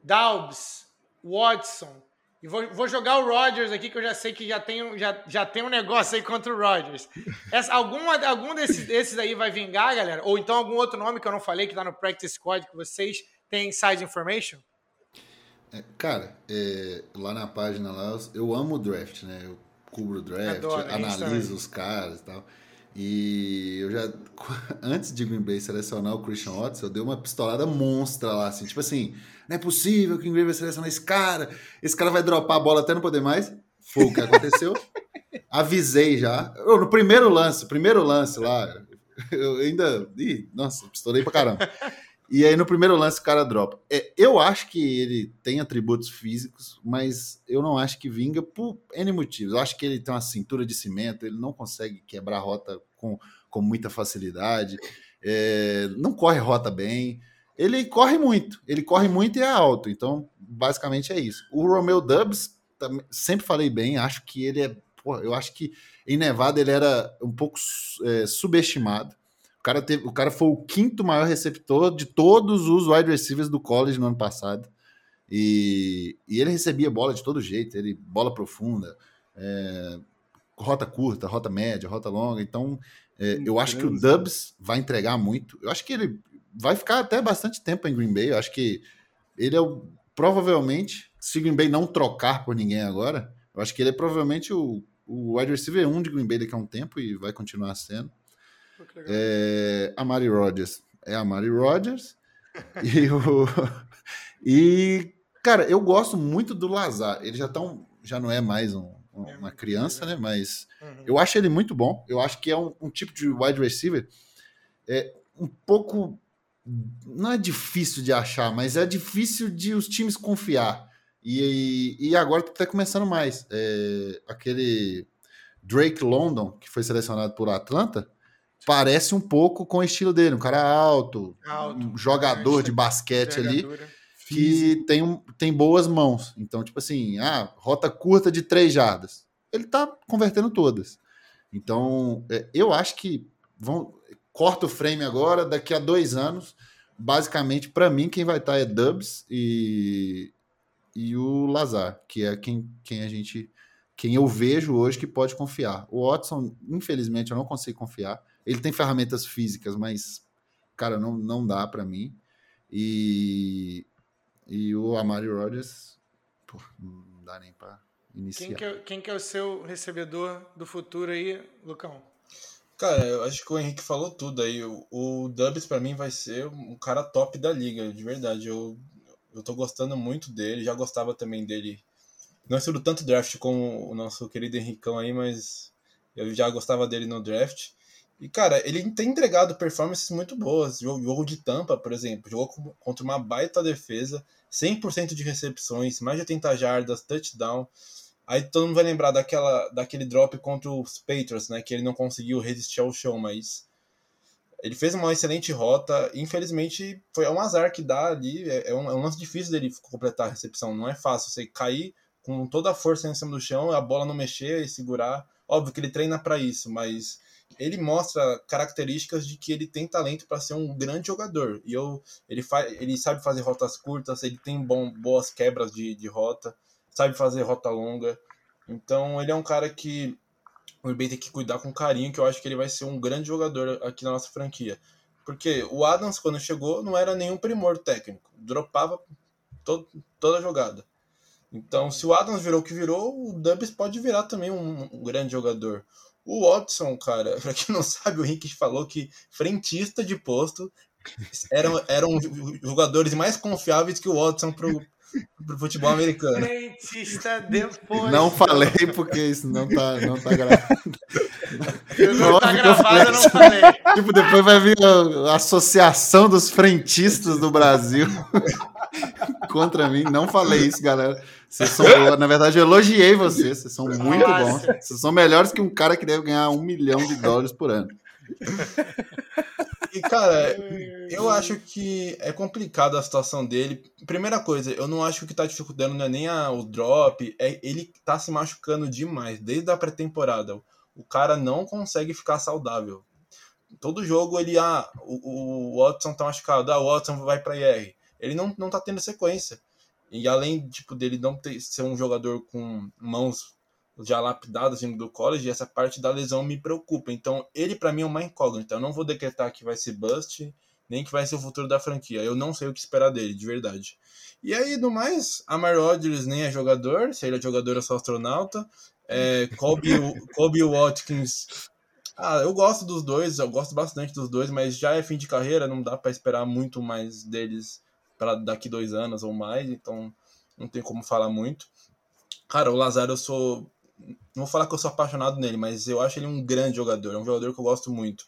A: Dalbs, Watson, e vou, vou, jogar o Rodgers aqui, que eu já sei que já tem, já, já tem um negócio aí contra o Rodgers. Essa, algum algum desses, desses aí vai vingar, galera? Ou então algum outro nome que eu não falei, que tá no Practice Squad, que vocês têm inside information?
D: É, cara, é, lá na página lá, eu amo o draft, né? Eu cubro o draft, Adoro, analiso os caras e tal. E eu já, <laughs> antes de Green Bay selecionar o Christian Watson, eu dei uma pistolada monstra lá, assim, tipo assim, não é possível que o Green Bay vai selecionar esse cara, esse cara vai dropar a bola até não poder mais. Foi o que aconteceu. <laughs> Avisei já. Eu, no primeiro lance, primeiro lance lá, eu ainda. Ih, nossa, pistolei pra caramba. E aí no primeiro lance o cara dropa. É, eu acho que ele tem atributos físicos, mas eu não acho que vinga por N motivos. Eu acho que ele tem uma cintura de cimento, ele não consegue quebrar rota com, com muita facilidade, é, não corre rota bem. Ele corre muito, ele corre muito e é alto, então basicamente é isso. O Romeo Dubs, sempre falei bem, acho que ele é. Porra, eu acho que em Nevada ele era um pouco é, subestimado cara, teve, o cara foi o quinto maior receptor de todos os wide receivers do college no ano passado. E, e ele recebia bola de todo jeito, ele bola profunda, é, rota curta, rota média, rota longa. Então, é, eu acho que o Dubs vai entregar muito. Eu acho que ele vai ficar até bastante tempo em Green Bay. Eu acho que ele é o, provavelmente, se Green Bay não trocar por ninguém agora, eu acho que ele é provavelmente o, o wide receiver 1 de Green Bay daqui a um tempo e vai continuar sendo. É, a Mari Rogers é a Mari Rogers. e, o, <laughs> e, cara, eu gosto muito do Lazar. Ele já, tão, já não é mais um, uma criança, né? Mas uhum. eu acho ele muito bom. Eu acho que é um, um, tipo de wide receiver é um pouco. Não é difícil de achar, mas é difícil de os times confiar. E, e agora está começando mais. É, aquele Drake London, que foi selecionado por Atlanta, parece um pouco com o estilo dele, um cara alto, alto um jogador de basquete ali que tem, um, tem boas mãos. Então, tipo assim, ah, rota curta de três jardas. Ele tá convertendo todas. Então, é, eu acho que vão corta o frame agora, daqui a dois anos, basicamente, para mim, quem vai estar tá é Dubs e, e o Lazar, que é quem, quem a gente. Quem eu vejo hoje que pode confiar. O Watson, infelizmente, eu não consigo confiar. Ele tem ferramentas físicas, mas, cara, não, não dá para mim. E, e o Amari Rodgers, pô, não dá nem para iniciar.
A: Quem que, é, quem que é o seu recebedor do futuro aí, Lucão?
C: Cara, eu acho que o Henrique falou tudo aí. O, o Dubs para mim vai ser um cara top da liga, de verdade. Eu, eu tô gostando muito dele, já gostava também dele. Não estudo tanto draft como o nosso querido Henricão aí, mas eu já gostava dele no draft. E, cara, ele tem entregado performances muito boas. Jogo, jogo de tampa, por exemplo, jogou contra uma baita defesa, 100% de recepções, mais de 80 jardas, touchdown. Aí todo mundo vai lembrar daquela, daquele drop contra os Patriots, né? Que ele não conseguiu resistir ao chão, mas ele fez uma excelente rota. Infelizmente, foi um azar que dá ali. É, é, um, é um lance difícil dele completar a recepção. Não é fácil você cair com toda a força em cima do chão, a bola não mexer e segurar. Óbvio que ele treina para isso, mas ele mostra características de que ele tem talento para ser um grande jogador. E eu, ele, faz, ele sabe fazer rotas curtas, ele tem bom, boas quebras de, de rota, sabe fazer rota longa. Então ele é um cara que o Green tem que cuidar com carinho, que eu acho que ele vai ser um grande jogador aqui na nossa franquia. Porque o Adams, quando chegou, não era nenhum primor técnico. Dropava toda a jogada. Então, se o Adams virou o que virou, o Dubs pode virar também um, um grande jogador. O Watson, cara, <laughs> pra quem não sabe, o Henrique falou que frentista de posto eram, eram jogadores mais confiáveis que o Watson pro, pro futebol americano.
A: Frentista depois.
D: Não falei porque isso não tá, não tá gravado.
A: Não tá gravado, eu não falei.
D: Tipo, depois vai vir a, a Associação dos Frentistas do Brasil contra mim. Não falei isso, galera. Vocês são, na verdade, eu elogiei vocês. Vocês são muito bons. Vocês são melhores que um cara que deve ganhar um milhão de dólares por ano.
C: E, cara, eu acho que é complicado a situação dele. Primeira coisa, eu não acho que o que tá dificultando não é nem a, o drop, é ele tá se machucando demais, desde a pré-temporada. O cara não consegue ficar saudável. Todo jogo ele, ah, o, o Watson tá machucado, ah, o Watson vai pra IR. Ele não, não tá tendo sequência. E além tipo, dele não ter, ser um jogador com mãos já lapidadas vindo do college, essa parte da lesão me preocupa. Então, ele para mim é uma incógnita. Eu não vou decretar que vai ser bust, nem que vai ser o futuro da franquia. Eu não sei o que esperar dele, de verdade. E aí, do mais, Amar Rodgers nem é jogador, se ele é jogador, é só astronauta. É, Kobe, Kobe Watkins. Ah, eu gosto dos dois, eu gosto bastante dos dois, mas já é fim de carreira, não dá para esperar muito mais deles para daqui dois anos ou mais, então não tem como falar muito. Cara, o Lazaro eu sou. Não vou falar que eu sou apaixonado nele, mas eu acho ele um grande jogador, é um jogador que eu gosto muito.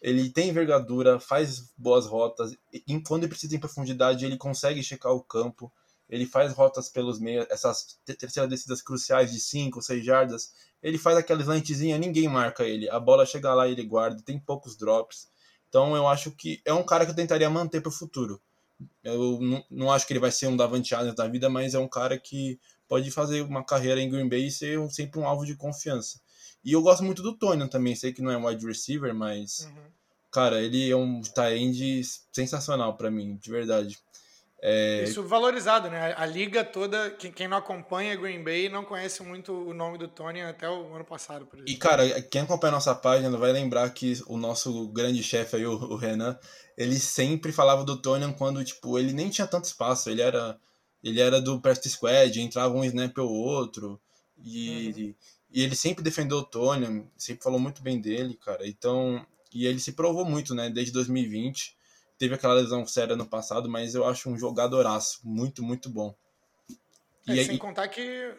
C: Ele tem envergadura, faz boas rotas, e quando ele precisa em profundidade, ele consegue checar o campo, ele faz rotas pelos meios, essas terceiras descidas cruciais de 5, 6 jardas, ele faz aquelas lentezinhas, ninguém marca ele. A bola chega lá e ele guarda, tem poucos drops. Então eu acho que é um cara que eu tentaria manter para o futuro. Eu não, não acho que ele vai ser um Davante Adams da vida, mas é um cara que pode fazer uma carreira em Green Bay e ser sempre um alvo de confiança. E eu gosto muito do Tony também, sei que não é um wide receiver, mas uhum. cara, ele é um tight sensacional para mim, de verdade.
A: É... Isso valorizado, né? A liga toda, quem, não acompanha Green Bay não conhece muito o nome do Tony até o ano passado, por exemplo.
C: E, cara, quem acompanha a nossa página vai lembrar que o nosso grande chefe aí, o, o Renan, ele sempre falava do Tony quando, tipo, ele nem tinha tanto espaço, ele era ele era do Prest Squad, entrava um snap ou outro, e, uhum. e ele sempre defendeu o Tony, sempre falou muito bem dele, cara, então, e ele se provou muito, né, desde 2020, teve aquela lesão séria no passado, mas eu acho um jogadoraço, muito, muito bom.
A: É, e sem contar que.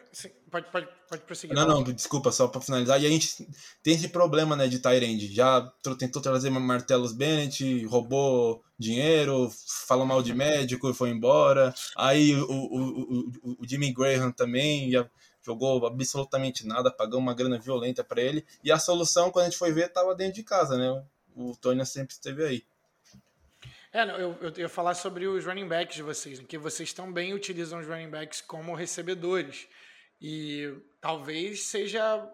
A: Pode, pode, pode prosseguir.
C: Não, não, desculpa, só para finalizar. E a gente tem esse problema né, de Tyrande. Já tentou trazer Martelos Bennett, roubou dinheiro, falou mal de médico e foi embora. Aí o, o, o, o Jimmy Graham também já jogou absolutamente nada, pagou uma grana violenta para ele. E a solução, quando a gente foi ver, estava dentro de casa, né? O Tony sempre esteve aí.
A: É, eu, eu ia falar sobre os running backs de vocês, né, que vocês também utilizam os running backs como recebedores. E talvez seja,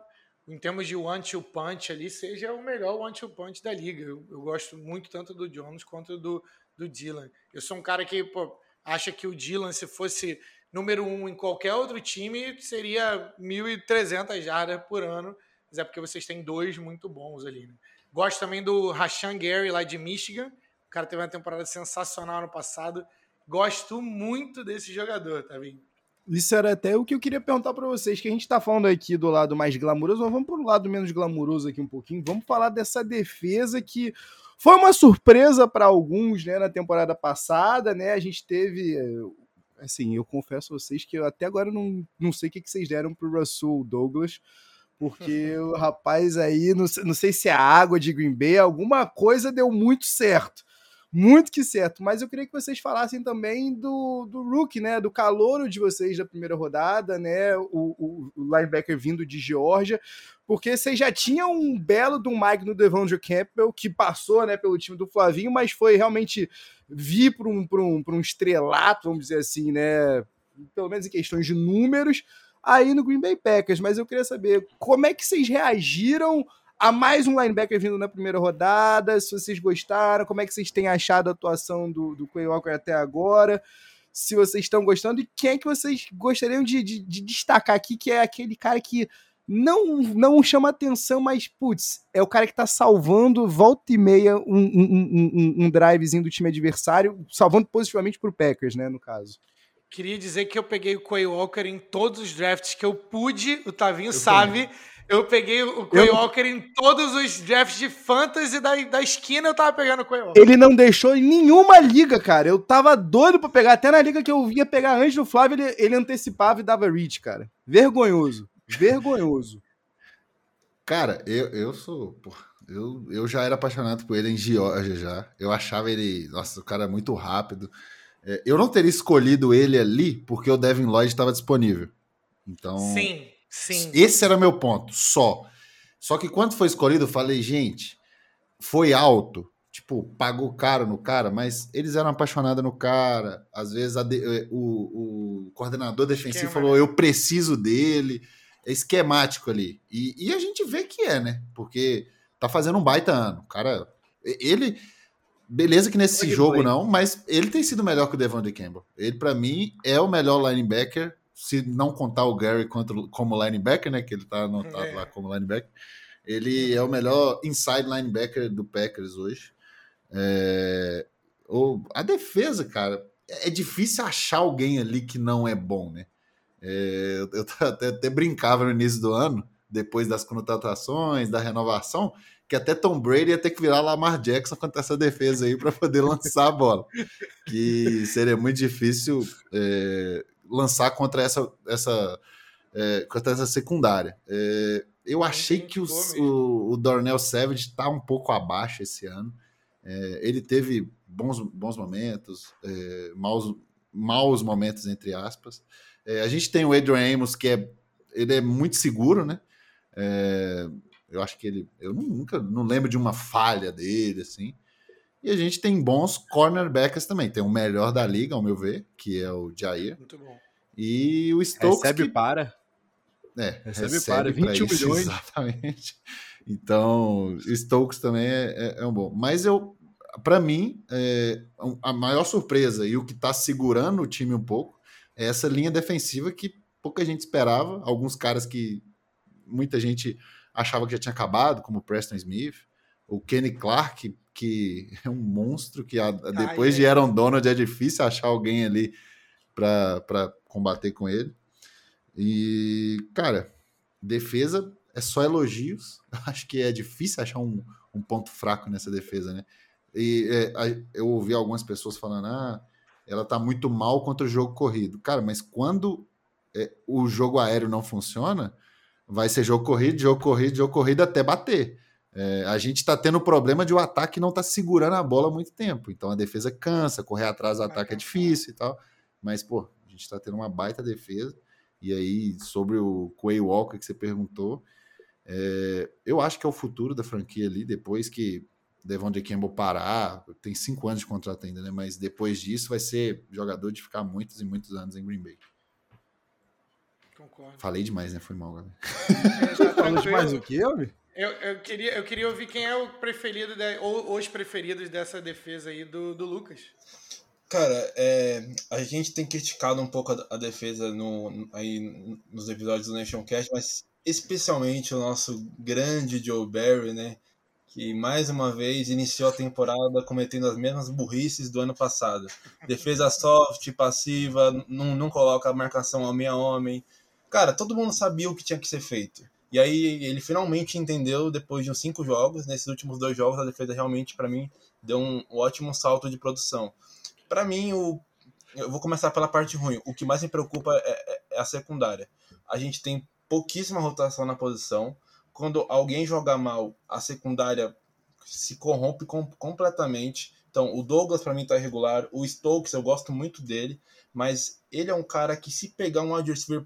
A: em termos de one-two punch ali, seja o melhor one-two punch da liga. Eu, eu, gosto muito tanto do Jones quanto do, do Dylan. Eu sou um cara que pô, acha que o Dylan, se fosse número um em qualquer outro time, seria 1.300 jardas por ano. Mas é porque vocês têm dois muito bons ali. Né? Gosto também do Rashan Gary, lá de Michigan, o cara teve uma temporada sensacional no passado. Gosto muito desse jogador, tá vendo?
B: Isso era até o que eu queria perguntar para vocês, que a gente tá falando aqui do lado mais glamuroso, mas vamos pro lado menos glamuroso aqui um pouquinho. Vamos falar dessa defesa que foi uma surpresa para alguns, né, na temporada passada, né? A gente teve assim, eu confesso a vocês que eu até agora não, não sei o que, que vocês deram pro Russell Douglas, porque <laughs> o rapaz aí, não, não sei se é água de Green Bay, alguma coisa deu muito certo muito que certo. Mas eu queria que vocês falassem também do, do Rook, né? Do calouro de vocês da primeira rodada, né? O, o, o linebacker vindo de Georgia. Porque vocês já tinham um belo do Mike no Devondre Campbell, que passou né, pelo time do Flavinho, mas foi realmente vir para um, um, um estrelato, vamos dizer assim, né? Pelo menos em questões de números, aí no Green Bay Packers. Mas eu queria saber como é que vocês reagiram a mais um linebacker vindo na primeira rodada. Se vocês gostaram, como é que vocês têm achado a atuação do, do Quay Walker até agora? Se vocês estão gostando, e quem é que vocês gostariam de, de, de destacar aqui, que é aquele cara que não não chama atenção, mas, putz, é o cara que tá salvando volta e meia um, um, um, um drivezinho do time adversário, salvando positivamente pro Packers, né, no caso.
A: Queria dizer que eu peguei o Quay Walker em todos os drafts que eu pude, o Tavinho eu sabe. Também. Eu peguei o Quay eu... Walker em todos os drafts de fantasy da, da esquina, eu tava pegando o Quay Walker.
B: Ele não deixou em nenhuma liga, cara. Eu tava doido pra pegar. Até na liga que eu ia pegar antes do Flávio, ele, ele antecipava e dava reach, cara. Vergonhoso. Vergonhoso.
D: Cara, eu, eu sou. Porra, eu, eu já era apaixonado por ele em Georgia já. Eu achava ele. Nossa, o cara é muito rápido. É, eu não teria escolhido ele ali porque o Devin Lloyd estava disponível. Então.
A: Sim. Sim.
D: Esse era meu ponto, só. Só que quando foi escolhido, eu falei, gente, foi alto. Tipo, pagou caro no cara, mas eles eram apaixonados no cara. Às vezes de, eh, o, o, coordenador defensivo Esquema. falou: eu preciso dele. É esquemático ali. E, e, a gente vê que é, né? Porque tá fazendo um baita ano. O cara, ele. Beleza que nesse foi jogo foi. não, mas ele tem sido melhor que o Devon de Campbell. Ele, para mim, é o melhor linebacker se não contar o Gary como linebacker, né? Que ele tá anotado é. lá como linebacker. Ele é o melhor inside linebacker do Packers hoje. É, ou, a defesa, cara, é difícil achar alguém ali que não é bom, né? É, eu <laughs> até, até brincava no início do ano, depois das contratações, da renovação, que até Tom Brady ia ter que virar Lamar Jackson contra essa defesa aí para poder <laughs> lançar a bola. Que seria muito difícil é, lançar contra essa, essa, é, contra essa secundária. É, eu achei que os, o, o Dornell Savage está um pouco abaixo esse ano. É, ele teve bons, bons momentos, é, maus, maus momentos, entre aspas. É, a gente tem o Adrian Amos, que é, ele é muito seguro, né? É, eu acho que ele. Eu nunca não lembro de uma falha dele, assim. E a gente tem bons cornerbacks também. Tem o melhor da liga, ao meu ver, que é o Jair. Muito bom. E o Stokes.
B: Recebe
D: que...
B: para.
D: É, recebe, recebe para. 21 isso, <laughs> milhões. Exatamente. Então, Stokes também é, é, é um bom. Mas eu, para mim, é, a maior surpresa e o que está segurando o time um pouco é essa linha defensiva que pouca gente esperava. Alguns caras que muita gente achava que já tinha acabado, como o Preston Smith, o Kenny Clark, que <laughs> é um monstro que depois de Aaron Donald é difícil achar alguém ali para combater com ele. E, cara, defesa é só elogios. <laughs> Acho que é difícil achar um, um ponto fraco nessa defesa, né? E é, eu ouvi algumas pessoas falando, ah, ela tá muito mal contra o jogo corrido. Cara, mas quando é, o jogo aéreo não funciona, vai ser jogo corrido, jogo corrido, jogo corrido até bater. É, a gente está tendo o problema de o ataque não tá segurando a bola há muito tempo. Então a defesa cansa, correr atrás do ataque é difícil e tal. Mas, pô, a gente está tendo uma baita defesa. E aí, sobre o Quay Walker que você perguntou, é, eu acho que é o futuro da franquia ali, depois que Devon de Campbell parar, tem cinco anos de contrato ainda, né? Mas depois disso vai ser jogador de ficar muitos e muitos anos em Green Bay. Concordo. Falei demais, né? Foi mal, galera.
A: É, Falou demais o que, eu, eu, eu, queria, eu queria ouvir quem é o preferido, de, ou os preferidos dessa defesa aí do, do Lucas.
C: Cara, é, a gente tem criticado um pouco a, a defesa no, aí nos episódios do Nation Cast, mas especialmente o nosso grande Joe Barry, né? que mais uma vez iniciou a temporada cometendo as mesmas burrices do ano passado. Defesa soft, passiva, não, não coloca a marcação homem a homem. Cara, todo mundo sabia o que tinha que ser feito. E aí ele finalmente entendeu, depois de uns cinco jogos, nesses últimos dois jogos, a defesa realmente, para mim, deu um, ótimo salto de produção. Para mim, o, eu vou começar pela parte ruim. O que mais me preocupa é, é, é a secundária. A gente tem pouquíssima rotação na posição quando alguém joga mal, a secundária se corrompe com, completamente. Então, o Douglas para mim tá irregular, o Stokes eu gosto muito dele, mas ele é um cara que se pegar um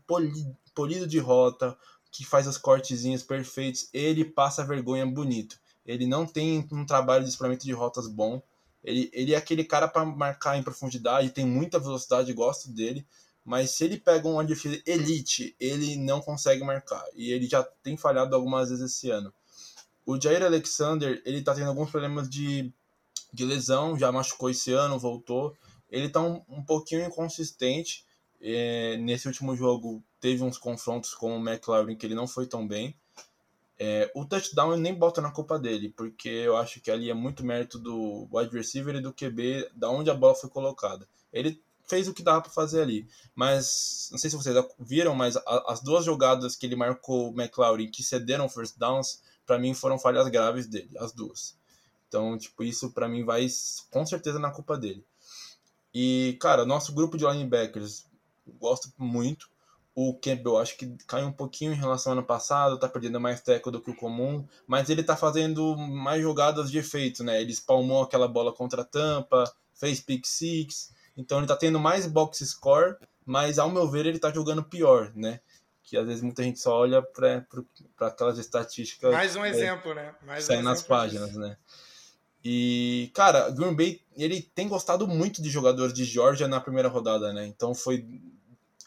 C: polido, polido de rota, que faz os cortezinhos perfeitos, ele passa vergonha bonito. Ele não tem um trabalho de exploramento de rotas bom. Ele, ele é aquele cara para marcar em profundidade, tem muita velocidade, gosto dele, mas se ele pega um defesa elite, ele não consegue marcar. E ele já tem falhado algumas vezes esse ano. O Jair Alexander, ele tá tendo alguns problemas de, de lesão, já machucou esse ano, voltou. Ele tá um, um pouquinho inconsistente. É, nesse último jogo teve uns confrontos com o McLaren que ele não foi tão bem. É, o touchdown eu nem boto na culpa dele, porque eu acho que ali é muito mérito do wide receiver e do QB, da onde a bola foi colocada. Ele fez o que dava para fazer ali. Mas, não sei se vocês viram, mas a, as duas jogadas que ele marcou o McLaurin que cederam first downs, para mim foram falhas graves dele, as duas. Então, tipo, isso para mim vai com certeza na culpa dele. E, cara, nosso grupo de linebackers, gosto muito. O Campbell acho que caiu um pouquinho em relação ao ano passado, tá perdendo mais teco do que o comum, mas ele tá fazendo mais jogadas de efeito, né? Ele espalmou aquela bola contra a tampa, fez pick six, então ele tá tendo mais box score, mas ao meu ver ele tá jogando pior, né? Que às vezes muita gente só olha para aquelas estatísticas.
A: Mais um é, exemplo, né?
C: Mais um nas páginas, disso. né? E, cara, Green Bay, ele tem gostado muito de jogadores de Georgia na primeira rodada, né? Então foi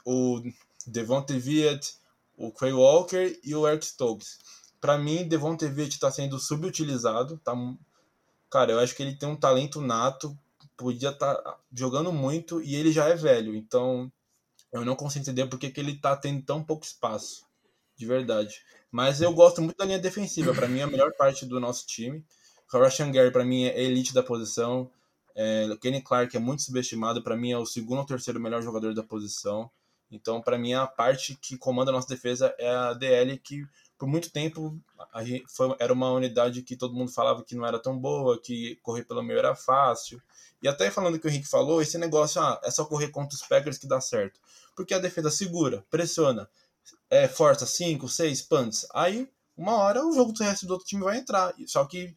C: o Devontae Viet, o Quay Walker e o Eric Stokes. Para mim, Devontae Viet está sendo subutilizado, tá? Cara, eu acho que ele tem um talento nato, podia estar tá jogando muito e ele já é velho. Então, eu não consigo entender porque que ele está tendo tão pouco espaço, de verdade. Mas eu gosto muito da linha defensiva. Para mim, é a melhor parte do nosso time. Rashan Gary, para mim, é elite da posição. É, Kenny Clark é muito subestimado. Para mim, é o segundo ou terceiro melhor jogador da posição. Então, para mim, a parte que comanda a nossa defesa é a DL, que por muito tempo foi, era uma unidade que todo mundo falava que não era tão boa, que correr pelo meio era fácil. E até falando que o Henrique falou, esse negócio ah, é só correr contra os Packers que dá certo. Porque a defesa segura, pressiona, é, força 5, 6 punts. Aí, uma hora, o jogo do resto do outro time vai entrar. Só que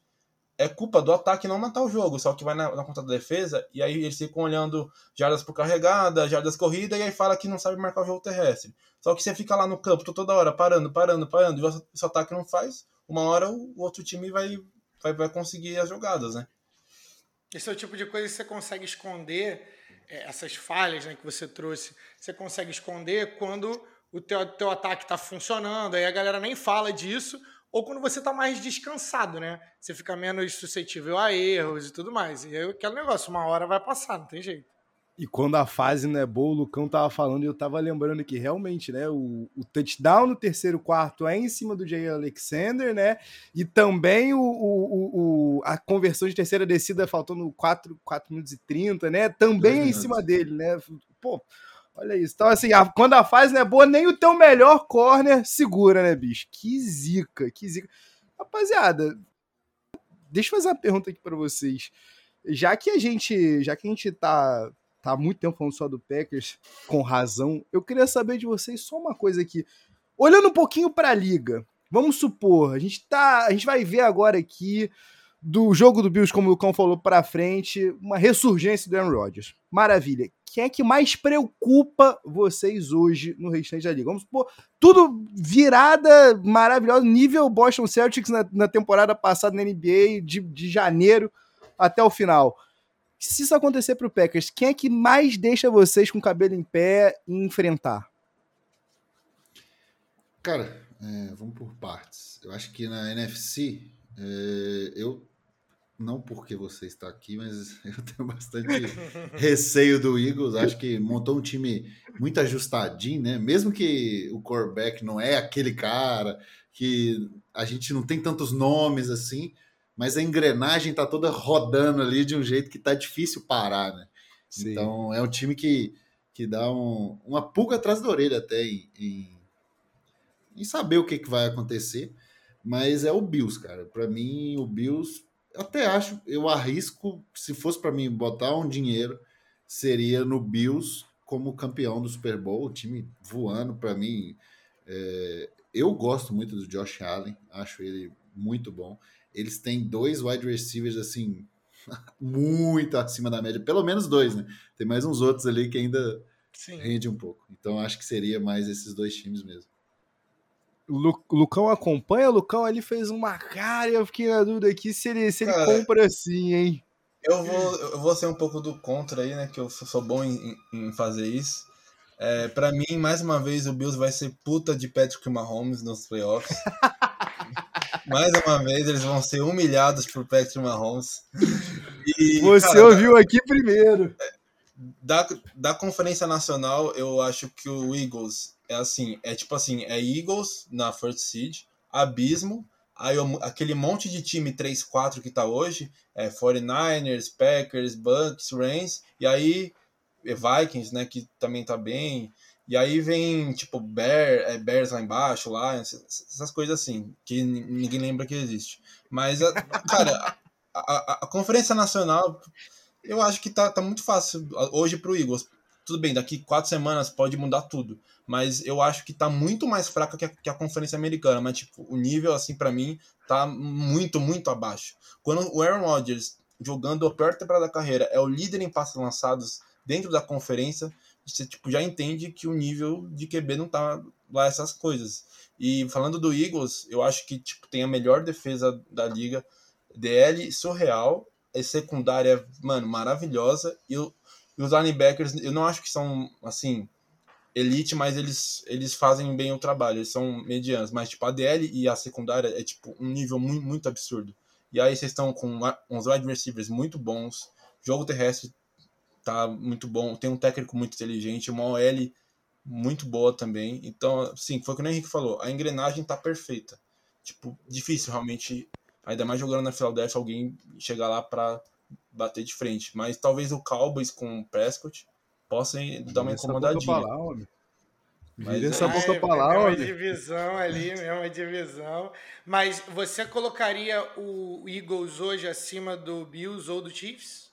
C: é culpa do ataque não matar o jogo, só que vai na, na conta da defesa, e aí eles ficam olhando jardas por carregada, jardas corrida, e aí fala que não sabe marcar o jogo terrestre. Só que você fica lá no campo toda hora, parando, parando, parando, e o seu ataque não faz, uma hora o outro time vai, vai, vai conseguir as jogadas, né?
A: Esse é o tipo de coisa que você consegue esconder, é, essas falhas né, que você trouxe, você consegue esconder quando o teu, teu ataque está funcionando, aí a galera nem fala disso, ou quando você está mais descansado, né? Você fica menos suscetível a erros e tudo mais. E aí aquele negócio, uma hora vai passar, não tem jeito.
B: E quando a fase não é boa, o Lucão tava falando e eu tava lembrando que realmente, né, o, o touchdown no terceiro quarto é em cima do Jay Alexander, né? E também o, o, o, a conversão de terceira descida faltando 4, 4 minutos e 30, né? Também é em cima dele, né? Pô, Olha isso. Então, assim, a, quando a fase não é boa, nem o teu melhor corner segura, né, bicho? Que zica, que zica. Rapaziada, deixa eu fazer uma pergunta aqui para vocês. Já que a gente, já que a gente tá, tá há muito tempo falando só do Packers, com razão, eu queria saber de vocês só uma coisa aqui. Olhando um pouquinho para a liga, vamos supor, a gente tá, a gente vai ver agora aqui do jogo do Bills, como o Lucão falou, para frente, uma ressurgência do Aaron Rodgers. Maravilha. Quem é que mais preocupa vocês hoje no restante da liga? Vamos supor, tudo virada maravilhosa, nível Boston Celtics na, na temporada passada na NBA, de, de janeiro até o final. Se isso acontecer para o Packers, quem é que mais deixa vocês com o cabelo em pé e enfrentar?
D: Cara, é, vamos por partes. Eu acho que na NFC, é, eu não porque você está aqui, mas <laughs> eu tenho bastante receio do Eagles. Acho que montou um time muito ajustadinho, né? Mesmo que o quarterback não é aquele cara que a gente não tem tantos nomes assim, mas a engrenagem tá toda rodando ali de um jeito que tá difícil parar, né? Sim. Então é um time que, que dá um, uma pulga atrás da orelha até em, em, em saber o que, que vai acontecer. Mas é o Bills, cara. Para mim, o Bills, até acho, eu arrisco, se fosse para mim botar um dinheiro, seria no Bills como campeão do Super Bowl, o time voando para mim. É, eu gosto muito do Josh Allen, acho ele muito bom. Eles têm dois wide receivers assim <laughs> muito acima da média, pelo menos dois, né? Tem mais uns outros ali que ainda Sim. rende um pouco. Então acho que seria mais esses dois times mesmo.
B: O Lucão acompanha, o Lucão ali fez uma cara e eu fiquei na dúvida aqui se ele, se ele compra assim, hein?
C: Eu vou, eu vou ser um pouco do contra aí, né? Que eu sou bom em, em fazer isso. É, para mim, mais uma vez, o Bills vai ser puta de Patrick Mahomes nos playoffs. <laughs> mais uma vez, eles vão ser humilhados por Patrick Mahomes.
B: E, Você cara, ouviu aqui primeiro.
C: Da, da Conferência Nacional, eu acho que o Eagles é assim, é tipo assim, é Eagles na first seed, Abismo, aí aquele monte de time 3-4 que tá hoje, é 49ers, Packers, Bucks, Rams, e aí Vikings, né, que também tá bem, e aí vem, tipo, Bear, é, Bears lá embaixo, lá, essas coisas assim, que ninguém lembra que existe. Mas, cara, a, a, a, Conferência Nacional, eu acho que tá, tá muito fácil hoje pro Eagles. Tudo bem, daqui quatro semanas pode mudar tudo mas eu acho que tá muito mais fraca que a, que a Conferência Americana. Mas, tipo, o nível, assim, para mim, tá muito, muito abaixo. Quando o Aaron Rodgers, jogando a pior temporada da carreira, é o líder em passes lançados dentro da conferência, você, tipo, já entende que o nível de QB não tá lá essas coisas. E falando do Eagles, eu acho que, tipo, tem a melhor defesa da liga. DL surreal, é secundária, mano, maravilhosa. E, o, e os linebackers, eu não acho que são, assim, elite, mas eles, eles fazem bem o trabalho, eles são medianos. Mas, tipo, a DL e a secundária é, tipo, um nível muito, muito absurdo. E aí vocês estão com uns wide receivers muito bons, jogo terrestre tá muito bom, tem um técnico muito inteligente, uma OL muito boa também. Então, sim, foi o que o Henrique falou, a engrenagem tá perfeita. Tipo, difícil realmente, ainda mais jogando na Philadelphia, alguém chegar lá para bater de frente. Mas talvez o Cowboys com o Prescott possam dar uma incomodadinha.
B: Mas essa é, boca pra lá,
A: é uma divisão ali, mesma divisão. Mas você colocaria o Eagles hoje acima do Bills ou do Chiefs?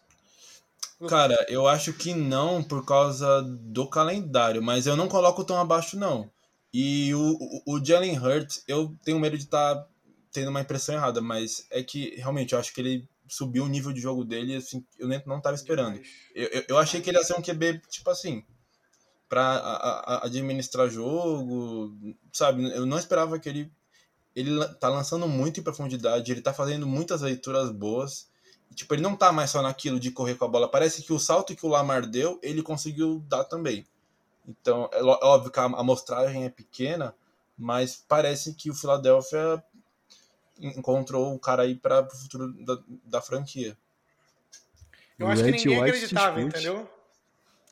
C: Cara, eu acho que não por causa do calendário, mas eu não coloco tão abaixo, não. E o, o, o Jalen Hurts, eu tenho medo de estar tá tendo uma impressão errada, mas é que realmente eu acho que ele subiu o nível de jogo dele, assim, eu nem, não tava esperando. Eu, eu, eu, achei que ele ia ser um QB, tipo assim, para administrar jogo, sabe? Eu não esperava que ele. Ele tá lançando muito em profundidade, ele tá fazendo muitas leituras boas. Tipo, ele não tá mais só naquilo de correr com a bola. Parece que o salto que o Lamar deu, ele conseguiu dar também. Então, é óbvio que a amostragem é pequena, mas parece que o Philadelphia encontrou um cara aí para o futuro da, da franquia.
A: Eu acho que ninguém acreditava, entendeu?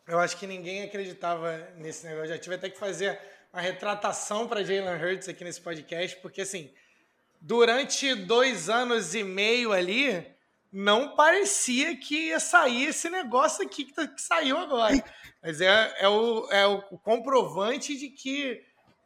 A: Eu acho que ninguém acreditava nesse negócio. Já tive até que fazer uma retratação para Jalen Hurts aqui nesse podcast, porque assim, durante dois anos e meio ali, não parecia que ia sair esse negócio aqui que, tá, que saiu agora. Mas é, é, o, é o comprovante de que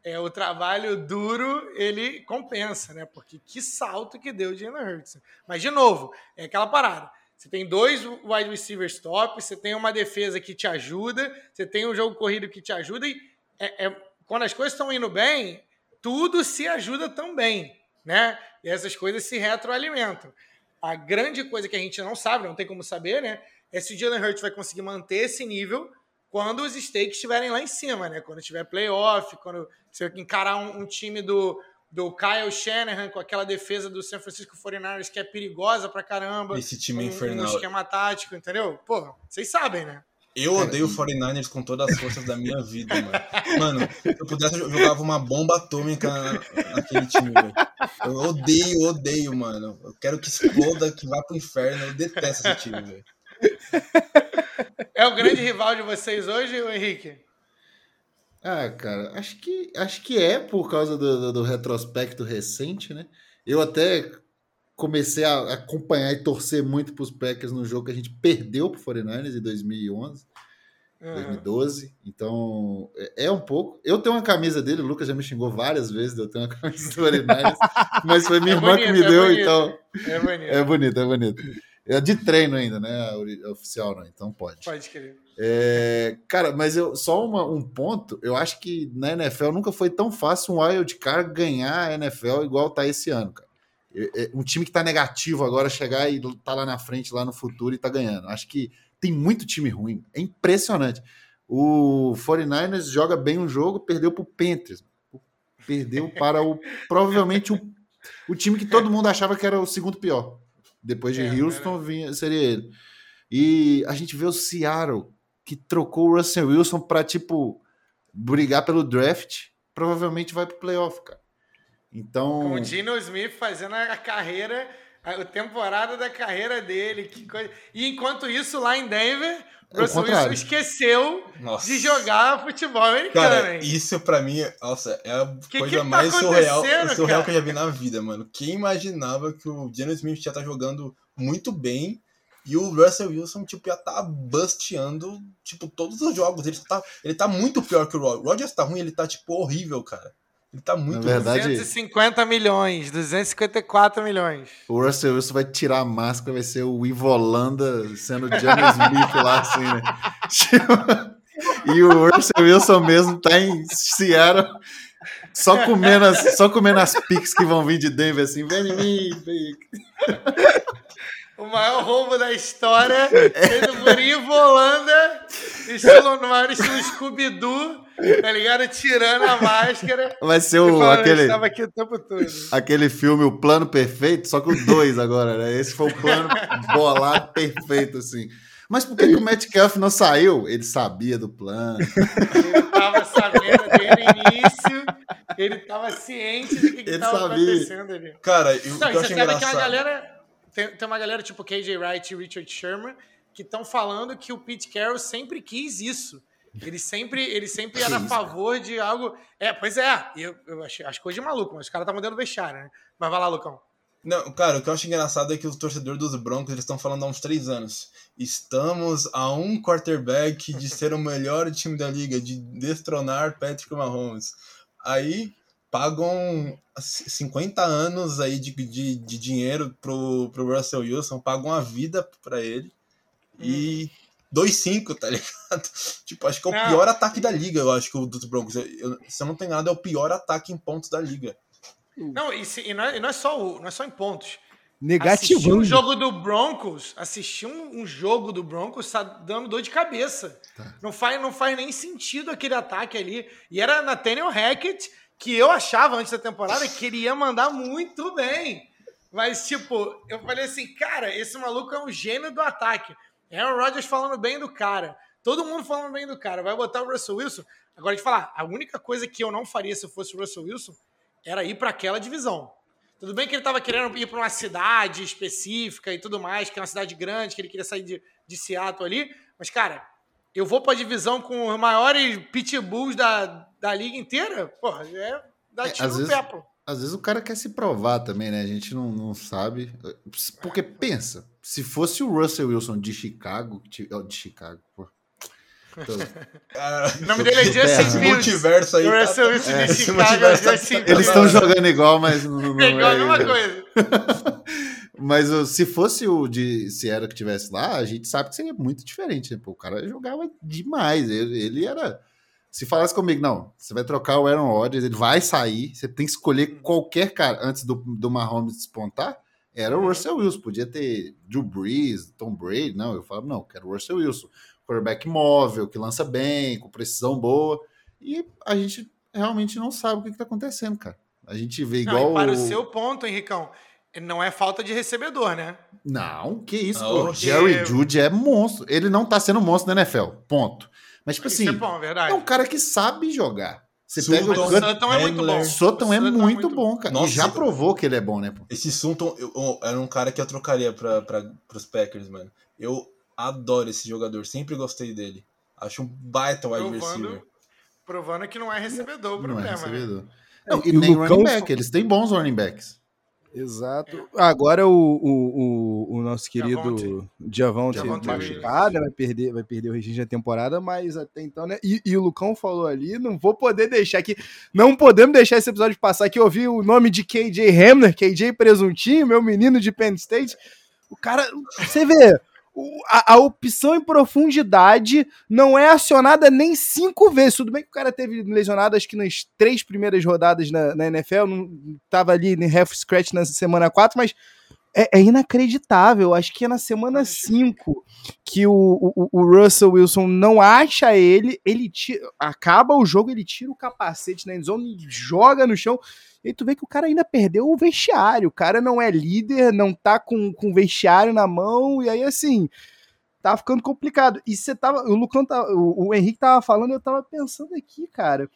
A: é, o trabalho duro ele compensa, né? Porque que salto que deu o Jalen Hurts. Mas, de novo, é aquela parada. Você tem dois wide receivers top, você tem uma defesa que te ajuda, você tem um jogo corrido que te ajuda, e é, é, quando as coisas estão indo bem, tudo se ajuda também, né? E essas coisas se retroalimentam. A grande coisa que a gente não sabe, não tem como saber, né? É se o Jalen Hurts vai conseguir manter esse nível quando os stakes estiverem lá em cima, né? Quando tiver playoff, quando você encarar um, um, time do, do Kyle Shanahan com aquela defesa do San Francisco 49ers que é perigosa pra caramba.
C: Esse time
A: um,
C: infernal.
A: Um esquema tático, entendeu? Pô, vocês sabem, né?
C: Eu odeio o 49ers com todas as forças da minha vida, mano. Mano, se eu pudesse, eu jogava uma bomba atômica naquele time, velho. Eu odeio, odeio, mano. Eu quero que exploda, que vá pro inferno. Eu detesto esse time, velho.
A: É o grande rival de vocês hoje, Henrique?
D: Ah, cara, acho que, acho que é por causa do, do, do retrospecto recente, né? Eu até comecei a acompanhar e torcer muito para os Packers no jogo que a gente perdeu para o 49ers em 2011. Uhum. 2012. Então, é, é um pouco. Eu tenho uma camisa dele, o Lucas já me xingou várias vezes de eu ter uma camisa do 49ers, mas foi minha é irmã bonito, que me é deu, bonito. então. É bonito. É bonito, é bonito. É de treino ainda, né? Oficial, não, então pode.
A: Pode querer.
D: É, cara, mas eu, só uma, um ponto, eu acho que na NFL nunca foi tão fácil um wild card ganhar a NFL igual tá esse ano, cara. Um time que tá negativo agora chegar e tá lá na frente, lá no futuro e tá ganhando. Acho que tem muito time ruim. É impressionante. O 49ers joga bem um jogo, perdeu pro Panthers. Perdeu para o provavelmente o, o time que todo mundo achava que era o segundo pior. Depois de é, Houston, vinha, seria ele. E a gente vê o Seattle, que trocou o Russell Wilson para tipo brigar pelo draft, provavelmente vai pro playoff, cara. Então,
A: com o Dino Smith fazendo a carreira a temporada da carreira dele. Que coisa... E enquanto isso, lá em Denver, o Russell Wilson esqueceu nossa. de jogar futebol americano. Cara,
C: hein? isso pra mim, nossa, é a que coisa que mais tá surreal, surreal que eu já vi na vida, mano. Quem imaginava que o Geno Smith já tá jogando muito bem e o Russell Wilson, tipo, já tá busteando, tipo, todos os jogos. Ele tá, ele tá muito pior que o Rodgers. O Rodgers tá ruim, ele tá, tipo, horrível, cara. Ele tá muito...
A: Na verdade... 250 milhões, 254 milhões.
D: O Russell Wilson vai tirar a máscara, vai ser o Ivo Holanda sendo James <laughs> Smith lá, assim, né? <laughs> e o Russell Wilson mesmo tá em Seattle... Só comendo, as, só comendo as piques que vão vir de Denver, assim, vem em mim, <laughs>
A: o maior roubo da história, feito por Ivo Holanda, estilo, no maior estilo Scooby-Doo, tá ligado? Tirando a máscara.
D: Vai ser o, aquele, estava aqui o tempo todo. aquele filme O Plano Perfeito, só com dois agora, né? Esse foi o plano bolado perfeito, assim. Mas por que, que o Metcalf não saiu? Ele sabia do plano.
A: Ele estava sabendo desde o início. Ele estava ciente do que estava acontecendo ali.
C: Cara, eu, não,
A: eu você sabe engraçado. que uma galera tem, tem uma galera tipo KJ Wright e Richard Sherman que estão falando que o Pete Carroll sempre quis isso. Ele sempre, ele sempre era a favor de algo. É, pois é. Eu, eu achei, acho coisa de maluco, mas os caras tá mandando vestiário, né? Mas vai lá, Lucão.
C: Não, cara, o que eu acho engraçado é que os torcedores dos Broncos eles estão falando há uns três anos. Estamos a um quarterback de ser o melhor time da liga, de destronar Patrick Mahomes. Aí pagam 50 anos aí de, de, de dinheiro pro, pro Russell Wilson, pagam a vida para ele. Hum. E 2-5, tá <laughs> ligado? Tipo, acho que é o não. pior ataque da liga, eu acho que o dos Broncos. Eu, se eu não tenho nada, é o pior ataque em pontos da liga.
A: Não, e, se, e não, é, e não, é, só, não é só em pontos.
B: Negativo.
A: Assistir um jogo do Broncos, assistir um, um, jogo do Broncos tá dando dor de cabeça. Tá. Não, faz, não faz nem sentido aquele ataque ali. E era Nathaniel Hackett que eu achava antes da temporada que ele ia mandar muito bem. Mas, tipo, eu falei assim, cara, esse maluco é um gênio do ataque. Aaron Rodgers falando bem do cara. Todo mundo falando bem do cara. Vai botar o Russell Wilson. Agora, de falar, a única coisa que eu não faria se fosse o Russell Wilson era ir para aquela divisão. Tudo bem que ele estava querendo ir para uma cidade específica e tudo mais, que é uma cidade grande, que ele queria sair de, de Seattle ali. Mas, cara, eu vou para a divisão com os maiores pitbulls da, da liga inteira, porra, é dar tiro é, no vezes, pé, pô.
D: Às vezes o cara quer se provar também, né? A gente não, não sabe. Porque pensa, se fosse o Russell Wilson de Chicago, de, Chicago, pô.
A: Então, <laughs> o nome dele é Justin
C: Fields. multiverso aí.
A: O Russell tá- Wilson é, de Chicago é Justin
D: Eles estão jogando igual, mas
A: não, não <laughs> é igual a mesma coisa. <laughs>
D: Mas se fosse o de Sierra que tivesse lá, a gente sabe que seria muito diferente. Né? Pô, o cara jogava demais. Ele, ele, era. Se falasse comigo, não, você vai trocar o Aaron Rodgers, ele vai sair, você tem que escolher qualquer cara antes do, do Mahomes despontar. Era o. Russell Wilson, podia ter Drew Brees, Tom Brady. Não, eu falava, não, quero o Russell Wilson. Quarterback móvel, que lança bem, com precisão boa. E a gente realmente não sabe o que está acontecendo, cara. A gente vê igual. Não,
A: para o seu ponto, Henricão, não é falta de recebedor, né?
D: Não, que isso, não, pô. Jerry Judy é monstro. Ele não tá sendo monstro na NFL. Ponto. Mas, tipo isso assim, é, bom, é, um cara que sabe jogar. Você Sutton, pega o
A: Sutton é muito bom.
D: Sutton é muito, muito bom, cara. Nossa, e já provou que ele é bom, né? Pô?
C: Esse Sutton eu, eu, era um cara que eu trocaria pra, pra, pros Packers, mano. Eu adoro esse jogador. Sempre gostei dele. Acho um baita wide provando, receiver.
A: Provando que não é recebedor o problema, não é né? recebedor.
D: Né? Não, e, e nem Lucão... running back. Eles têm bons running backs.
B: Exato. Agora o, o, o, o nosso querido Diavante machucado, vai perder, vai perder o registro da temporada, mas até então, né? E, e, o Lucão falou ali, não vou poder deixar aqui, não podemos deixar esse episódio passar que eu ouvi o nome de KJ Hamler, KJ Presuntinho, meu menino de Penn State. O cara, você vê, a, a, opção em profundidade não é acionada nem cinco vezes. Tudo bem que o cara teve lesionado, acho que nas três primeiras rodadas na, na NFL, não estava ali em half scratch na semana 4, mas é, é, inacreditável. Acho que é na semana 5 que o, o, o, Russell Wilson não acha ele, ele tira, acaba o jogo, ele tira o capacete na endzone, joga no chão. E tu vê que o cara ainda perdeu o vestiário. O cara não é líder, não tá com, com o vestiário na mão. E aí, assim, tá ficando complicado. E você tava. O Lucão tá, o, o Henrique tava falando, eu tava pensando aqui, cara.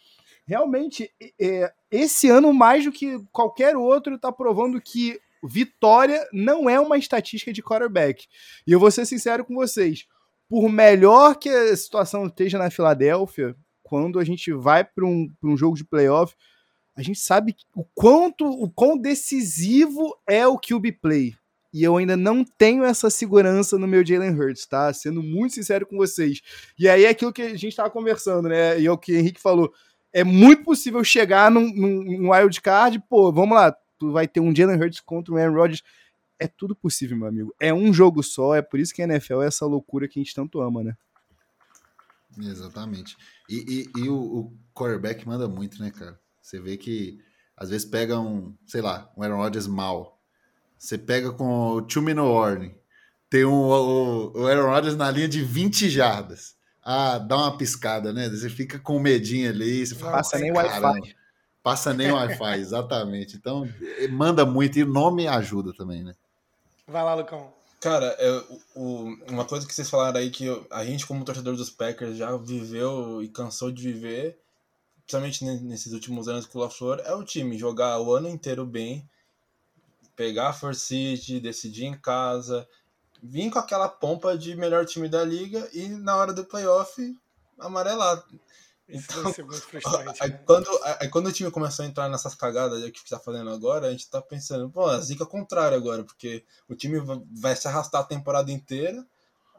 B: Realmente, é, esse ano, mais do que qualquer outro, tá provando que vitória não é uma estatística de quarterback. E eu vou ser sincero com vocês. Por melhor que a situação esteja na Filadélfia, quando a gente vai para um, um jogo de playoff, a gente sabe o quanto, o quão decisivo é o QB play. E eu ainda não tenho essa segurança no meu Jalen Hurts, tá? Sendo muito sincero com vocês. E aí é aquilo que a gente estava conversando, né? E é o que o Henrique falou. É muito possível chegar num, num wild card, pô, vamos lá, tu vai ter um Jalen Hurts contra o Aaron Rodgers. É tudo possível, meu amigo. É um jogo só, é por isso que a NFL é essa loucura que a gente tanto ama, né?
D: Exatamente. E, e, e o, o quarterback manda muito, né, cara? Você vê que às vezes pega um, sei lá, um Aaron Rodgers mal. Você pega com o Chumino Warning. Tem um, o, o Aaron Rodgers na linha de 20 jardas. Ah, dá uma piscada, né? Você fica com medinho ali. Você
B: fala, passa nem Wi-Fi.
D: Passa nem Wi-Fi, <laughs> exatamente. Então, manda muito. E o nome ajuda também, né?
A: Vai lá, Lucão.
C: Cara, é, o, uma coisa que vocês falaram aí que a gente, como torcedor dos Packers, já viveu e cansou de viver principalmente nesses últimos anos com o LaFleur, é o time jogar o ano inteiro bem, pegar a Force City, decidir em casa, vir com aquela pompa de melhor time da liga e na hora do playoff amarelar. Então, <laughs> aí, quando, aí quando o time começou a entrar nessas cagadas que está fazendo agora, a gente está pensando, pô, a zica contrária agora, porque o time vai se arrastar a temporada inteira,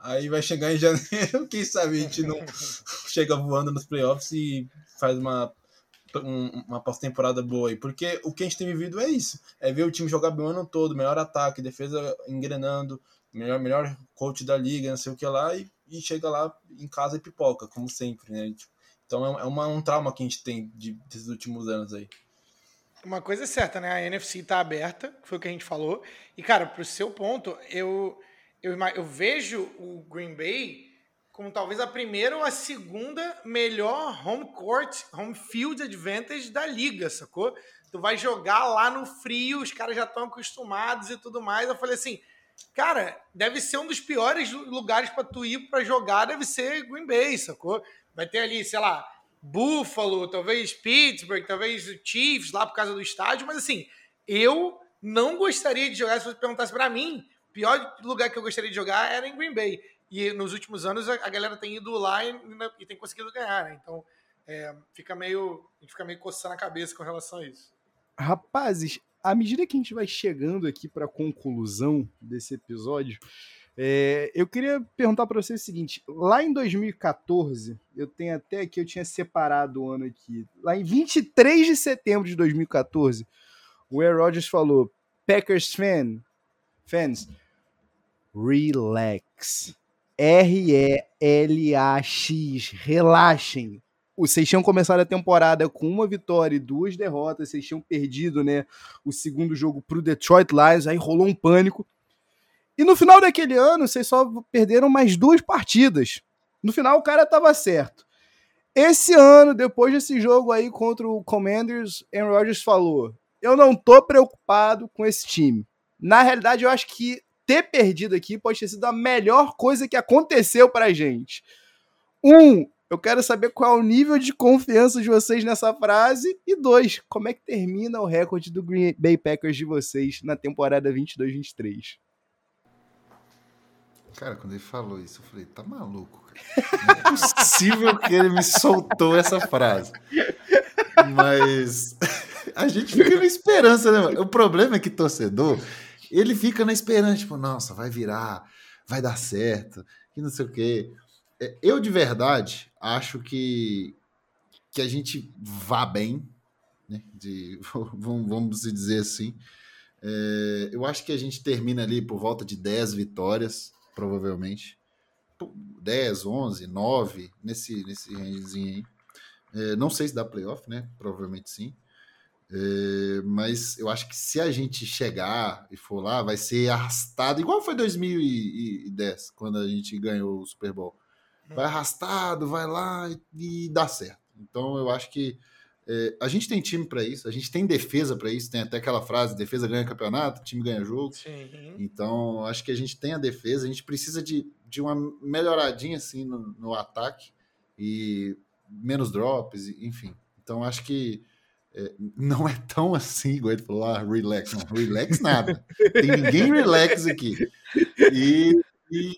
C: aí vai chegar em janeiro, <laughs> quem sabe a gente não <laughs> chega voando nos playoffs e faz uma, um, uma pós-temporada boa aí. Porque o que a gente tem vivido é isso. É ver o time jogar bem o ano todo, melhor ataque, defesa engrenando, melhor, melhor coach da liga, não sei o que lá, e, e chega lá em casa e pipoca, como sempre, né? Então é, é uma, um trauma que a gente tem de, desses últimos anos aí.
A: Uma coisa é certa, né? A NFC tá aberta, foi o que a gente falou. E, cara, pro seu ponto, eu, eu, eu vejo o Green Bay como talvez a primeira ou a segunda melhor home court, home field advantage da liga, sacou? Tu vai jogar lá no frio, os caras já estão acostumados e tudo mais. Eu falei assim, cara, deve ser um dos piores lugares para tu ir para jogar, deve ser Green Bay, sacou? Vai ter ali, sei lá, Buffalo, talvez Pittsburgh, talvez Chiefs lá por causa do estádio, mas assim, eu não gostaria de jogar, se você perguntasse para mim, pior lugar que eu gostaria de jogar era em Green Bay. E nos últimos anos a, galera tem ido lá e, e tem conseguido ganhar, né? Então é, fica meio, a gente fica meio coçando a cabeça com relação a isso.
B: Rapazes, à medida que a gente vai chegando aqui para a conclusão desse episódio, é, eu queria perguntar para vocês o seguinte: lá em 2014, eu tenho até aqui, eu tinha separado o ano aqui. Lá em 23 de setembro de 2014, o Aaron Rodgers falou: Packers fan, fans, relax. R-E-L-A-X. Relaxem. Vocês tinham começado a temporada com uma vitória e duas derrotas. Vocês tinham perdido né, o segundo jogo para o Detroit Lions. Aí rolou um pânico. E no final daquele ano, vocês só perderam mais duas partidas. No final, o cara estava certo. Esse ano, depois desse jogo aí contra o Commanders, Aaron Rodgers falou: Eu não tô preocupado com esse time. Na realidade, eu acho que ter perdido aqui pode ter sido a melhor coisa que aconteceu pra gente. Um, eu quero saber qual é o nível de confiança de vocês nessa frase. E dois, como é que termina o recorde do Green Bay Packers de vocês na temporada 22-23?
D: Cara, quando ele falou isso, eu falei, tá maluco, cara. Não é possível que ele me soltou essa frase. Mas <laughs> A gente fica na esperança, né? O problema é que torcedor, ele fica na esperança, tipo, nossa, vai virar, vai dar certo, e não sei o quê. É, eu, de verdade, acho que, que a gente vá bem, né? De, <laughs> vamos, vamos dizer assim. É, eu acho que a gente termina ali por volta de 10 vitórias, provavelmente. 10, 11, 9, nesse, nesse rangezinho aí. É, não sei se dá playoff, né? Provavelmente sim. É, mas eu acho que se a gente chegar e for lá, vai ser arrastado, igual foi 2010, quando a gente ganhou o Super Bowl. Vai arrastado, vai lá e, e dá certo. Então eu acho que é, a gente tem time para isso, a gente tem defesa para isso, tem até aquela frase: defesa ganha campeonato, time ganha jogo. Sim. Então, acho que a gente tem a defesa, a gente precisa de, de uma melhoradinha assim no, no ataque e menos drops, enfim. Então, acho que é, não é tão assim, igual ele falou, ah, relax. Não, relax nada. Tem ninguém relax aqui. E, e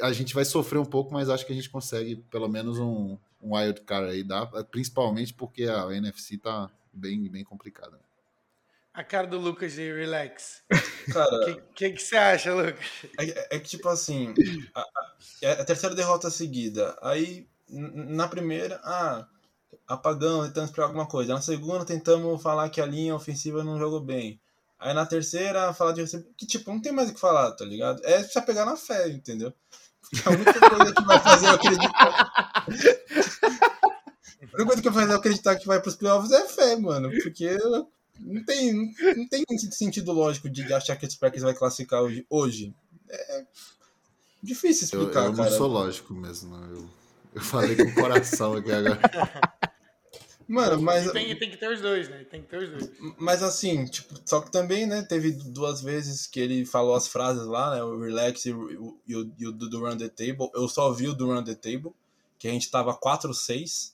D: a gente vai sofrer um pouco, mas acho que a gente consegue pelo menos um, um wild card aí, dá, principalmente porque a NFC tá bem, bem complicada.
A: A cara do Lucas de relax. Cara. O que, que, você acha, Lucas?
C: É, é que, tipo assim, a, a, é a, terceira derrota seguida. Aí, na primeira, ah, apagamos, tentamos esperar alguma coisa. Na segunda, tentamos falar que a linha ofensiva não jogou bem. Aí na terceira, falar de que tipo, não tem mais o que falar, tá ligado? É só pegar na fé, entendeu? A única coisa que vai fazer eu acreditar. A única coisa que vai fazer eu acreditar que vai pros playoffs é fé, mano. Porque não tem, não tem sentido lógico de achar que os Packers vai classificar hoje. hoje. É difícil explicar,
D: eu, eu
C: cara.
D: não sou lógico mesmo. Eu, eu falei com o coração aqui agora. <laughs>
C: Mano, mas.
A: Tem, tem, que ter os dois, né? Tem que ter os dois.
C: Mas assim, tipo, só que também, né? Teve duas vezes que ele falou as frases lá, né? O relax e o, e o, e o do Run the Table. Eu só vi o do Run the Table, que a gente tava 4-6,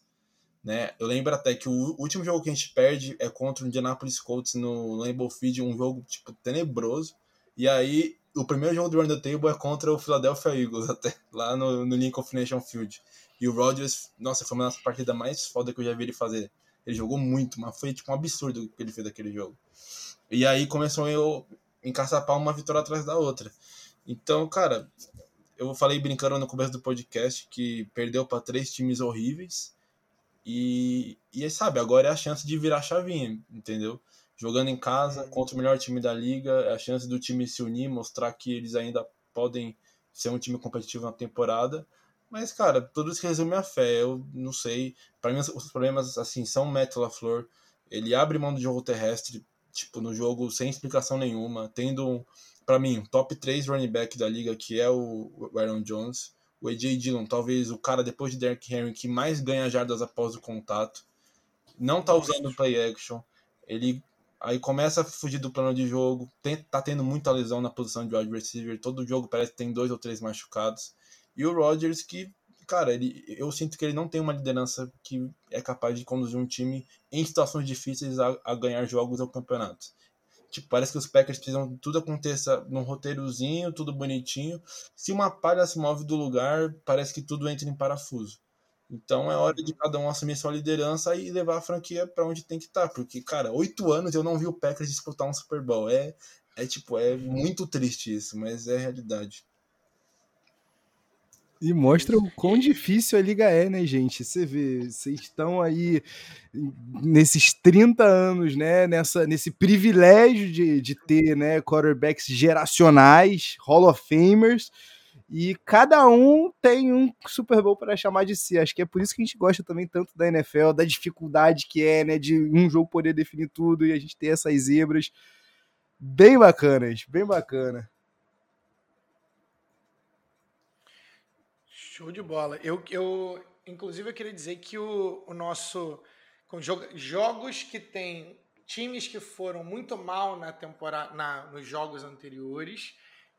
C: né? Eu lembro até que o último jogo que a gente perde é contra o Indianapolis Colts no Lambeau Field, um jogo, tipo, tenebroso. E aí, o primeiro jogo do Run the Table é contra o Philadelphia Eagles, <laughs> até, lá no, no Lincoln Financial Field. E o Rodgers, nossa, foi uma das partidas mais foda que eu já vi ele fazer. Ele jogou muito, mas foi tipo um absurdo o que ele fez daquele jogo. E aí começou eu encaçapar uma vitória atrás da outra. Então, cara, eu falei brincando no começo do podcast que perdeu para três times horríveis. E, e sabe, agora é a chance de virar chavinha, entendeu? Jogando em casa contra o melhor time da liga, é a chance do time se unir, mostrar que eles ainda podem ser um time competitivo na temporada. Mas, cara, tudo isso resume a fé. Eu não sei. Para mim, os problemas, assim, são o Matt LaFleur. Ele abre mão do jogo terrestre, tipo, no jogo sem explicação nenhuma. Tendo, para mim, um top 3 running back da liga, que é o Aaron Jones. O AJ Dillon, talvez o cara depois de Derrick Henry que mais ganha jardas após o contato. Não tá usando play action. Ele aí começa a fugir do plano de jogo. Tem, tá tendo muita lesão na posição de wide receiver. Todo jogo parece que tem dois ou três machucados. E o Rodgers que, cara, ele, eu sinto que ele não tem uma liderança que é capaz de conduzir um time em situações difíceis a, a ganhar jogos ou campeonatos. Tipo, parece que os Packers precisam que tudo aconteça num roteirozinho, tudo bonitinho. Se uma palha se move do lugar, parece que tudo entra em parafuso. Então é hora de cada um assumir sua liderança e levar a franquia para onde tem que estar. Tá. Porque, cara, oito anos eu não vi o Packers disputar um Super Bowl. É, é tipo, é muito triste isso, mas é realidade.
B: E mostra o quão difícil a liga é, né, gente? Você vê, vocês estão aí nesses 30 anos, né, nessa, nesse privilégio de, de ter, né, quarterbacks geracionais, Hall of Famers, e cada um tem um Super Bowl para chamar de si. Acho que é por isso que a gente gosta também tanto da NFL, da dificuldade que é, né, de um jogo poder definir tudo e a gente ter essas zebras bem bacanas, bem bacana.
A: Show de bola. Eu, eu inclusive, eu queria dizer que o, o nosso. Com jogos que tem times que foram muito mal na temporada, na, nos jogos anteriores,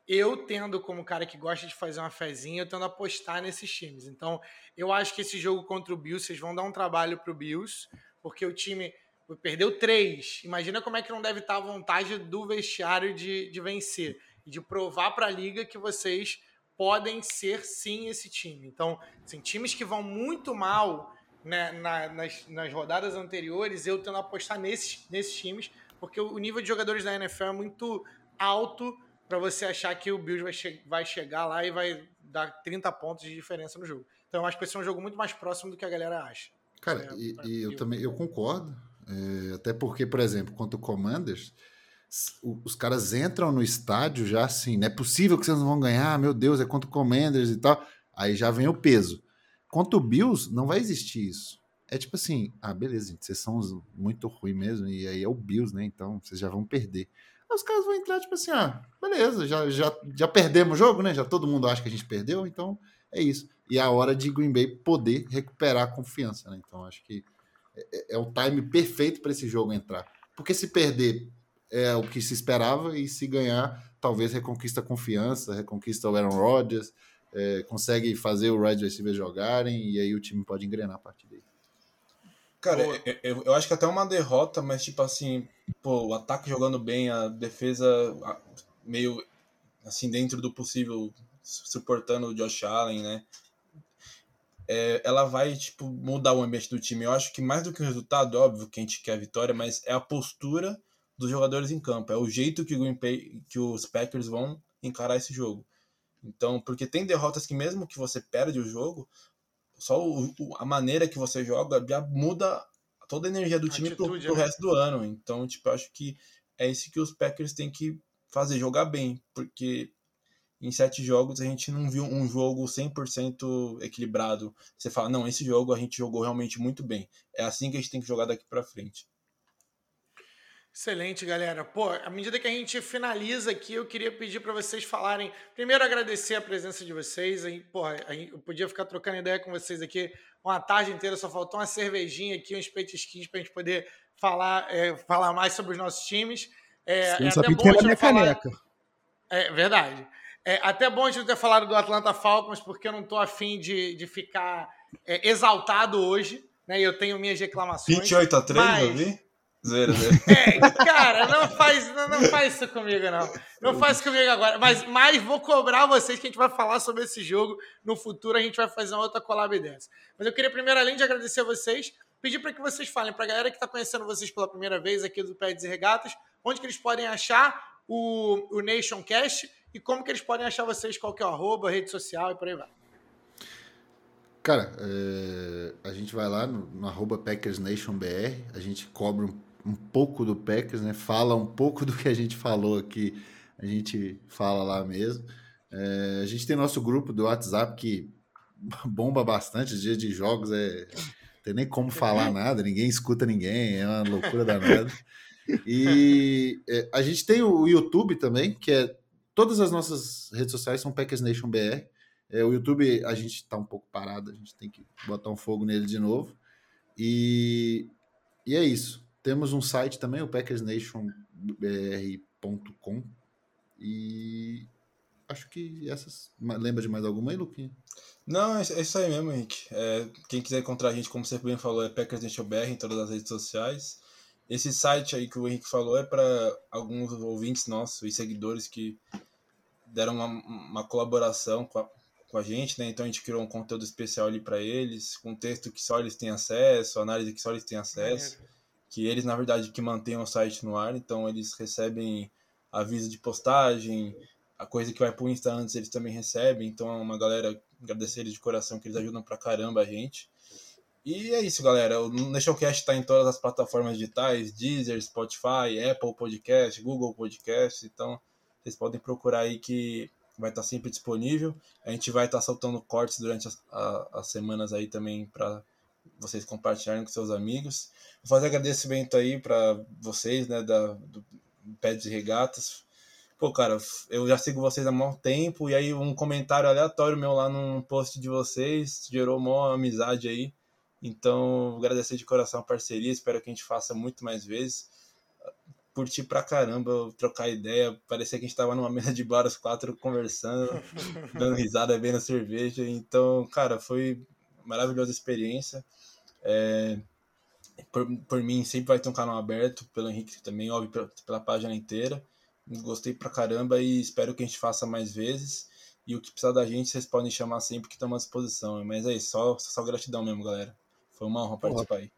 A: eu tendo como cara que gosta de fazer uma fezinha, eu tendo apostar nesses times. Então, eu acho que esse jogo contra o Bills, vocês vão dar um trabalho pro Bills, porque o time perdeu três. Imagina como é que não deve estar a vontade do vestiário de, de vencer e de provar para a liga que vocês podem ser sim esse time. Então, assim, times que vão muito mal, né, na, nas, nas rodadas anteriores, eu tendo apostar nesses, nesses times, porque o nível de jogadores da NFL é muito alto para você achar que o Bills vai, che vai chegar lá e vai dar 30 pontos de diferença no jogo. Então eu acho que vai ser um jogo muito mais próximo do que a galera acha.
D: Cara, é, e, e eu também eu concordo. É, até porque, por exemplo, quanto o Commanders, os caras entram no estádio já assim, não é possível que vocês não vão ganhar, meu Deus, é contra o Commanders e tal. Aí já vem o peso. Quanto o Bills, não vai existir isso. É tipo assim, ah, beleza, gente, vocês são muito ruins mesmo, e aí é o Bills, né? Então vocês já vão perder. Aí os caras vão entrar, tipo assim, ah, beleza, já, já, já perdemos o jogo, né? Já todo mundo acha que a gente perdeu, então é isso. E é a hora de Green Bay poder recuperar a confiança, né? Então acho que é, é, é o time perfeito para esse jogo entrar. Porque se perder é o que se esperava, e se ganhar, talvez reconquista a confiança, reconquista o Aaron Rodgers, é, consegue fazer o wide receiver jogarem, e aí o time pode engrenar a partir daí.
C: Cara, eu, eu, eu, acho que até uma derrota, mas tipo assim, pô, o ataque jogando bem, a defesa meio assim dentro do possível, suportando o Josh Allen, né? É, ela vai tipo mudar o ambiente do time. Eu acho que mais do que o resultado, óbvio que a gente quer a vitória, mas é a postura dos jogadores em campo, é o jeito que, o Green Bay, que os Packers vão encarar esse jogo. Então, porque tem derrotas que mesmo que você perde o jogo, só o, a maneira que você joga já muda toda a energia do time Atitude, pro, pro né? resto do ano. Então, tipo, eu acho que é isso que os Packers têm que fazer, jogar bem, porque em sete jogos a gente não viu um jogo 100% equilibrado. Você fala, não, esse jogo a gente jogou realmente muito bem. É assim que a gente tem que jogar daqui para frente.
A: Excelente, galera. Pô, à medida que a gente finaliza aqui, eu queria pedir para vocês falarem. Primeiro, agradecer a presença de vocês. Aí, porra, eu podia ficar trocando ideia com vocês aqui uma tarde inteira, só faltou uma cervejinha aqui, uns petisquinhos para a gente poder falar, é, falar mais sobre os nossos times. É,
B: Sim, é até bom a falar... caneca.
A: É verdade. É até bom a gente ter falado do Atlanta Falcons, porque eu não estou afim de, de ficar é, exaltado hoje. Né? Eu tenho minhas reclamações.
C: 28 a 3, mas... eu vi?
A: Zero, zero. <laughs> É, cara, não faz, não, não, faz isso comigo, não. Não faz isso comigo agora. Mas, mas vou cobrar vocês que a gente vai falar sobre esse jogo. No futuro a gente vai fazer uma outra collab dessa. Mas eu queria primeiro, além de agradecer a vocês, pedir para que vocês falem para a galera que está conhecendo vocês pela primeira vez aqui do Pets e Regatas, onde que eles podem achar o, o Nationcast e como que eles podem achar vocês, qual que é o arroba, rede social e por aí vai.
D: Cara, é, a gente vai lá no, no arroba PackersNationBR, a gente cobra um um pouco do Packers, né? Fala um pouco do que a gente falou aqui, a gente fala lá mesmo. É, a gente tem nosso grupo do WhatsApp que <laughs> bomba bastante, dia de jogos é tem nem como falar nada, ninguém escuta ninguém, é uma loucura danada. E é, a gente tem o YouTube também, que é todas as nossas redes sociais são Packers Nation BR. É, o YouTube a gente está um pouco parado, a gente tem que botar um fogo nele de novo. E, e é isso. Temos um site também, o packersnationbr.com. E acho que essas. Lembra de mais alguma aí, Luquinha?
C: Não, é, é isso aí mesmo, Henrique. É, quem quiser encontrar a gente, como você bem falou, é Packers Nation BR em todas as redes sociais. Esse site aí que o Henrique falou é para alguns ouvintes nossos e seguidores que deram uma, uma colaboração com a, com a gente, né? Então a gente criou um conteúdo especial ali para eles, com texto que só eles têm acesso, análise que só eles têm acesso. É que eles, na verdade, que mantêm o site no ar, então eles recebem aviso de postagem, a coisa que vai pro Insta antes eles também recebem, então é uma galera, agradecer eles de coração que eles ajudam pra caramba a gente. E é isso, galera. O Nationcast está em todas as plataformas digitais: Deezer, Spotify, Apple Podcast, Google Podcast. Então, vocês podem procurar aí que vai estar sempre disponível. A gente vai estar soltando cortes durante as, a, as semanas aí também para vocês compartilharem com seus amigos. Vou fazer agradecimento aí para vocês, né, da, do Peds e Regatas. Pô, cara, eu já sigo vocês há muito tempo, e aí um comentário aleatório meu lá num post de vocês gerou uma amizade aí. Então, agradecer de coração a parceria, espero que a gente faça muito mais vezes. Curti pra caramba trocar ideia, parecia que a gente tava numa <laughs> mesa de bar, os quatro conversando, <laughs> dando risada, bebendo cerveja. Então, cara, foi maravilhosa experiência. É, por, por mim, sempre vai ter um canal aberto, pelo Henrique também, óbvio, pela, pela página inteira. Gostei pra caramba e espero que a gente faça mais vezes. E o que precisar da gente, vocês podem chamar sempre que estamos à disposição. Mas é isso, só, só gratidão mesmo, galera. Foi uma honra participar aí.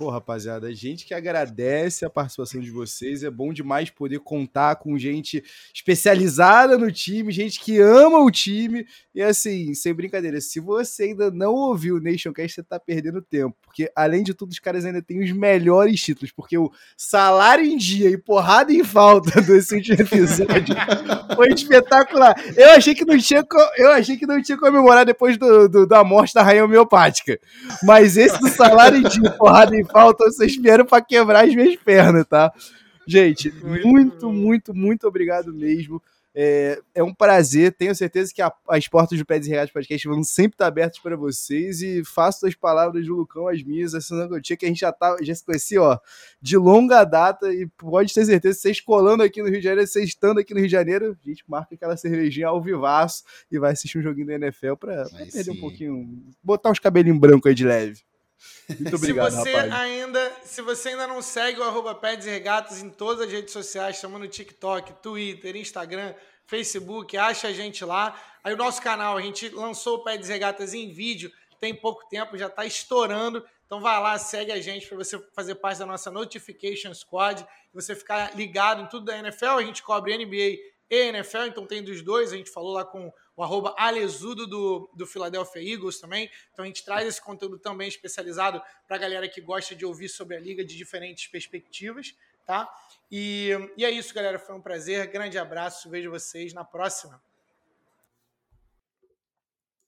B: Pô, rapaziada, a gente que agradece a participação de vocês. É bom demais poder contar com gente especializada no time, gente que ama o time. E assim, sem brincadeira, se você ainda não ouviu o Nationcast, você tá perdendo tempo. Porque, além de tudo, os caras ainda têm os melhores títulos. Porque o salário em dia e porrada em falta <laughs> desse último episódio foi espetacular. Eu achei que não tinha, eu achei que não tinha comemorar depois do, do, da morte da rainha homeopática. Mas esse do salário em dia, porrada em falta, vocês vieram para quebrar as minhas pernas, tá? Gente, muito, muito, muito obrigado mesmo. É, é, um prazer, tenho certeza que a, as portas do Pés e Regatas Podcast vão sempre estar abertas para vocês e faço as palavras do Lucão as minhas, que tinha que a gente já, tá, já se conhecia ó, de longa data e pode ter certeza, vocês colando aqui no Rio de Janeiro, vocês estando aqui no Rio de Janeiro, a gente marca aquela cervejinha ao vivaço e vai assistir um joguinho da NFL para perder sim. um pouquinho, botar uns cabelinhos brancos aí de leve.
A: Muito <laughs> obrigado, se você rapaz. ainda, se você ainda não segue o arroba e Regatas em todas as redes sociais, estamos no TikTok, Twitter, Instagram, Facebook, acha a gente lá. Aí o nosso canal, a gente lançou o Peds e Regatas em vídeo, tem pouco tempo, já está estourando. Então vai lá, segue a gente para você fazer parte da nossa Notification Squad, você ficar ligado em tudo da NFL. A gente cobre NBA e NFL, então tem dos dois. A gente falou lá com o arroba Alesudo do, do Philadelphia Eagles também. Então a gente traz esse conteúdo também especializado para a galera que gosta de ouvir sobre a liga de diferentes perspectivas, tá? E, e é isso, galera. Foi um prazer. Grande abraço. Vejo vocês na próxima.